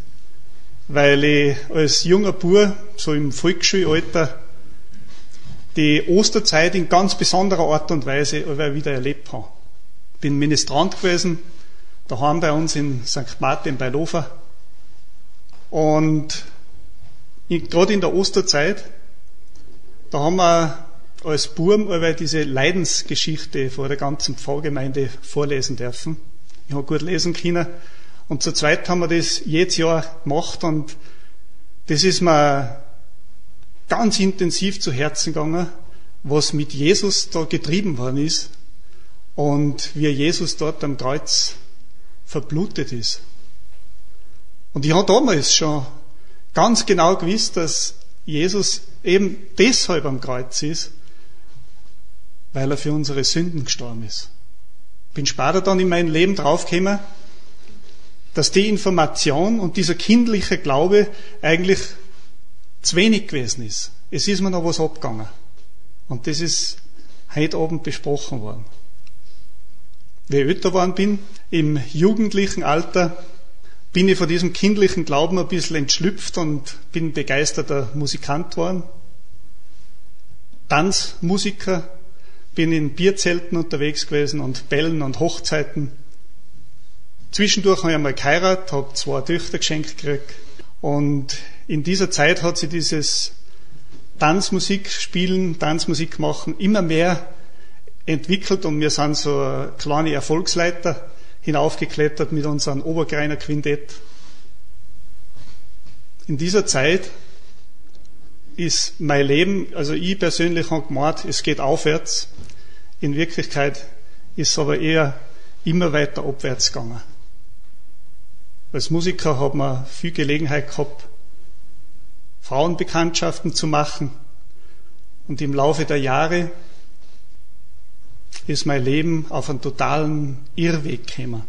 weil ich als junger Bur, so im Volksschulalter, die Osterzeit in ganz besonderer Art und Weise wieder erlebt habe. Bin Ministrant gewesen, daheim bei uns in St. Martin bei Lofer. Und gerade in der Osterzeit, da haben wir als Burm aber diese Leidensgeschichte vor der ganzen Pfarrgemeinde vorlesen dürfen. Ich habe gut lesen können. Und zu zweit haben wir das jedes Jahr gemacht und das ist mir ganz intensiv zu Herzen gegangen, was mit Jesus da getrieben worden ist und wie Jesus dort am Kreuz verblutet ist. Und ich habe damals schon ganz genau gewusst, dass Jesus eben deshalb am Kreuz ist, weil er für unsere Sünden gestorben ist. Bin später dann in mein Leben draufgekommen, dass die Information und dieser kindliche Glaube eigentlich zu wenig gewesen ist. Es ist mir noch was abgegangen. Und das ist heute Abend besprochen worden. Wie ich älter geworden bin, im jugendlichen Alter, bin ich von diesem kindlichen Glauben ein bisschen entschlüpft und bin begeisterter Musikant geworden. Tanzmusiker, bin in Bierzelten unterwegs gewesen und Bällen und Hochzeiten. Zwischendurch habe ich einmal geheiratet, habe zwei Töchter geschenkt gekriegt. Und in dieser Zeit hat sich dieses Tanzmusik spielen, Tanzmusik machen immer mehr entwickelt und wir sind so eine kleine Erfolgsleiter hinaufgeklettert mit unserem Obergreiner Quintett. In dieser Zeit ist mein Leben, also ich persönlich habe gemeint, es geht aufwärts. In Wirklichkeit ist es aber eher immer weiter abwärts gegangen. Als Musiker hat man viel Gelegenheit gehabt, Frauenbekanntschaften zu machen. Und im Laufe der Jahre ist mein Leben auf einen totalen Irrweg gekommen.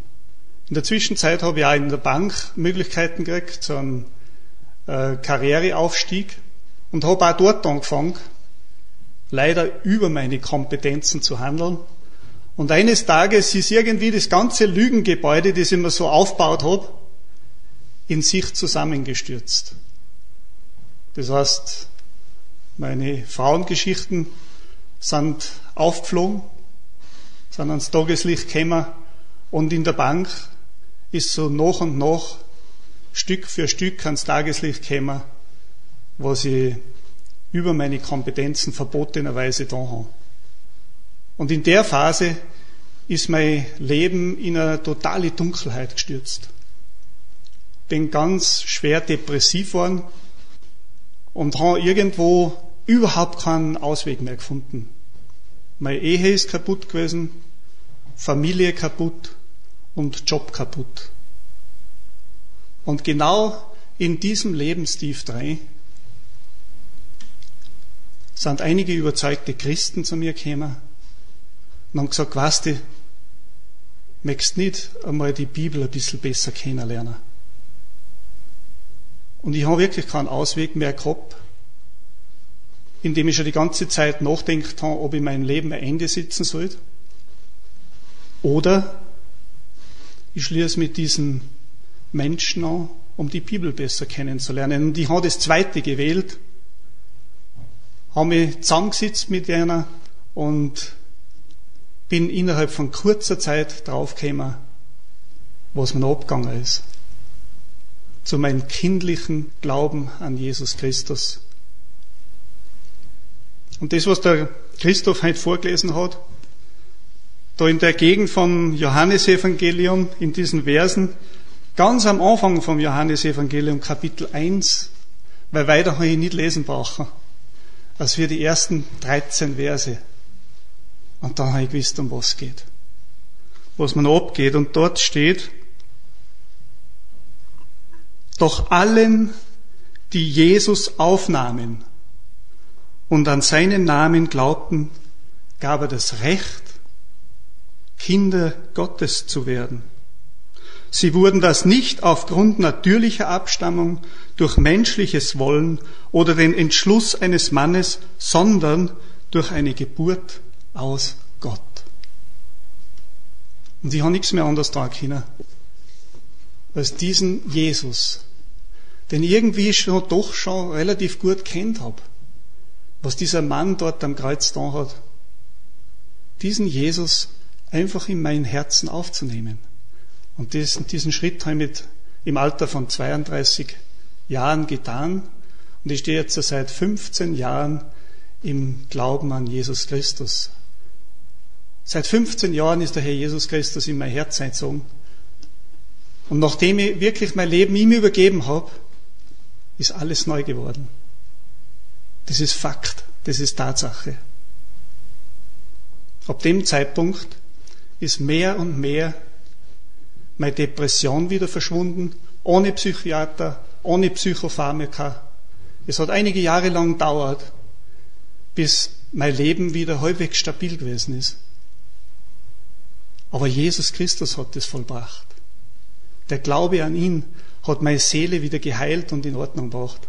In der Zwischenzeit habe ich auch in der Bank Möglichkeiten gekriegt, so einen äh, Karriereaufstieg und habe auch dort angefangen, leider über meine Kompetenzen zu handeln. Und eines Tages ist irgendwie das ganze Lügengebäude, das ich mir so aufgebaut habe, in sich zusammengestürzt. Das heißt, meine Frauengeschichten sind aufgeflogen, sind ans Tageslicht gekommen und in der Bank ist so nach und nach Stück für Stück ans Tageslicht gekommen, was ich über meine Kompetenzen verbotenerweise da habe. Und in der Phase ist mein Leben in eine totale Dunkelheit gestürzt. Bin ganz schwer depressiv worden und habe irgendwo überhaupt keinen Ausweg mehr gefunden. Meine Ehe ist kaputt gewesen, Familie kaputt und Job kaputt. Und genau in diesem Lebenstief drin sind einige überzeugte Christen zu mir gekommen und haben gesagt, weißt du, möchtest nicht einmal die Bibel ein bisschen besser kennenlernen? Und ich habe wirklich keinen Ausweg mehr gehabt, indem ich schon die ganze Zeit nachdenkt habe, ob ich mein Leben ein Ende sitzen soll. Oder ich schließe mit diesen Menschen an, um die Bibel besser kennenzulernen. Und ich habe das zweite gewählt, habe mich zusammengesetzt mit einer und bin innerhalb von kurzer Zeit draufgekommen, was mir noch abgegangen ist zu meinem kindlichen Glauben an Jesus Christus. Und das, was der Christoph heute vorgelesen hat, da in der Gegend vom Johannesevangelium, in diesen Versen, ganz am Anfang vom Johannesevangelium, Kapitel 1, weil weiter habe ich nicht lesen brauchen, als wir die ersten 13 Verse. Und dann habe ich gewusst, um was geht. Was man abgeht. Und dort steht, doch allen, die Jesus aufnahmen und an seinen Namen glaubten, gab er das Recht, Kinder Gottes zu werden. Sie wurden das nicht aufgrund natürlicher Abstammung durch menschliches Wollen oder den Entschluss eines Mannes, sondern durch eine Geburt aus Gott. Und ich habe nichts mehr anderes da können, als diesen Jesus, den irgendwie schon doch schon relativ gut kennt habe, was dieser Mann dort am Kreuz da hat, diesen Jesus einfach in mein Herzen aufzunehmen. Und diesen, diesen Schritt habe ich mit, im Alter von 32 Jahren getan. Und ich stehe jetzt seit 15 Jahren im Glauben an Jesus Christus. Seit 15 Jahren ist der Herr Jesus Christus in mein Herz eingezogen. Und nachdem ich wirklich mein Leben ihm übergeben habe, ist alles neu geworden. Das ist Fakt, das ist Tatsache. Ab dem Zeitpunkt ist mehr und mehr meine Depression wieder verschwunden, ohne Psychiater, ohne Psychopharmaka. Es hat einige Jahre lang gedauert, bis mein Leben wieder halbwegs stabil gewesen ist. Aber Jesus Christus hat es vollbracht. Der Glaube an ihn hat meine Seele wieder geheilt und in Ordnung gebracht.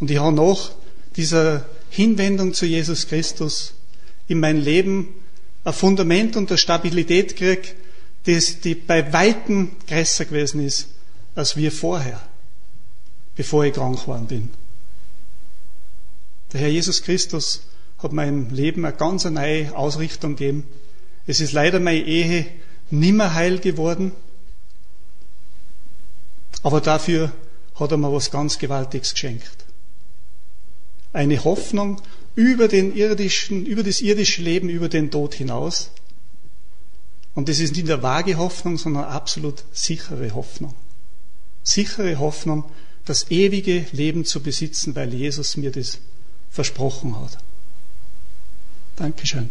Und ich habe nach dieser Hinwendung zu Jesus Christus in mein Leben ein Fundament und eine Stabilität gekriegt, das, die bei Weitem größer gewesen ist, als wir vorher, bevor ich krank geworden bin. Der Herr Jesus Christus hat meinem Leben eine ganz neue Ausrichtung gegeben. Es ist leider meine Ehe nimmer heil geworden, aber dafür hat er mir was ganz Gewaltiges geschenkt. Eine Hoffnung über den irdischen, über das irdische Leben, über den Tod hinaus. Und das ist nicht eine vage Hoffnung, sondern eine absolut sichere Hoffnung. Sichere Hoffnung, das ewige Leben zu besitzen, weil Jesus mir das versprochen hat. Dankeschön.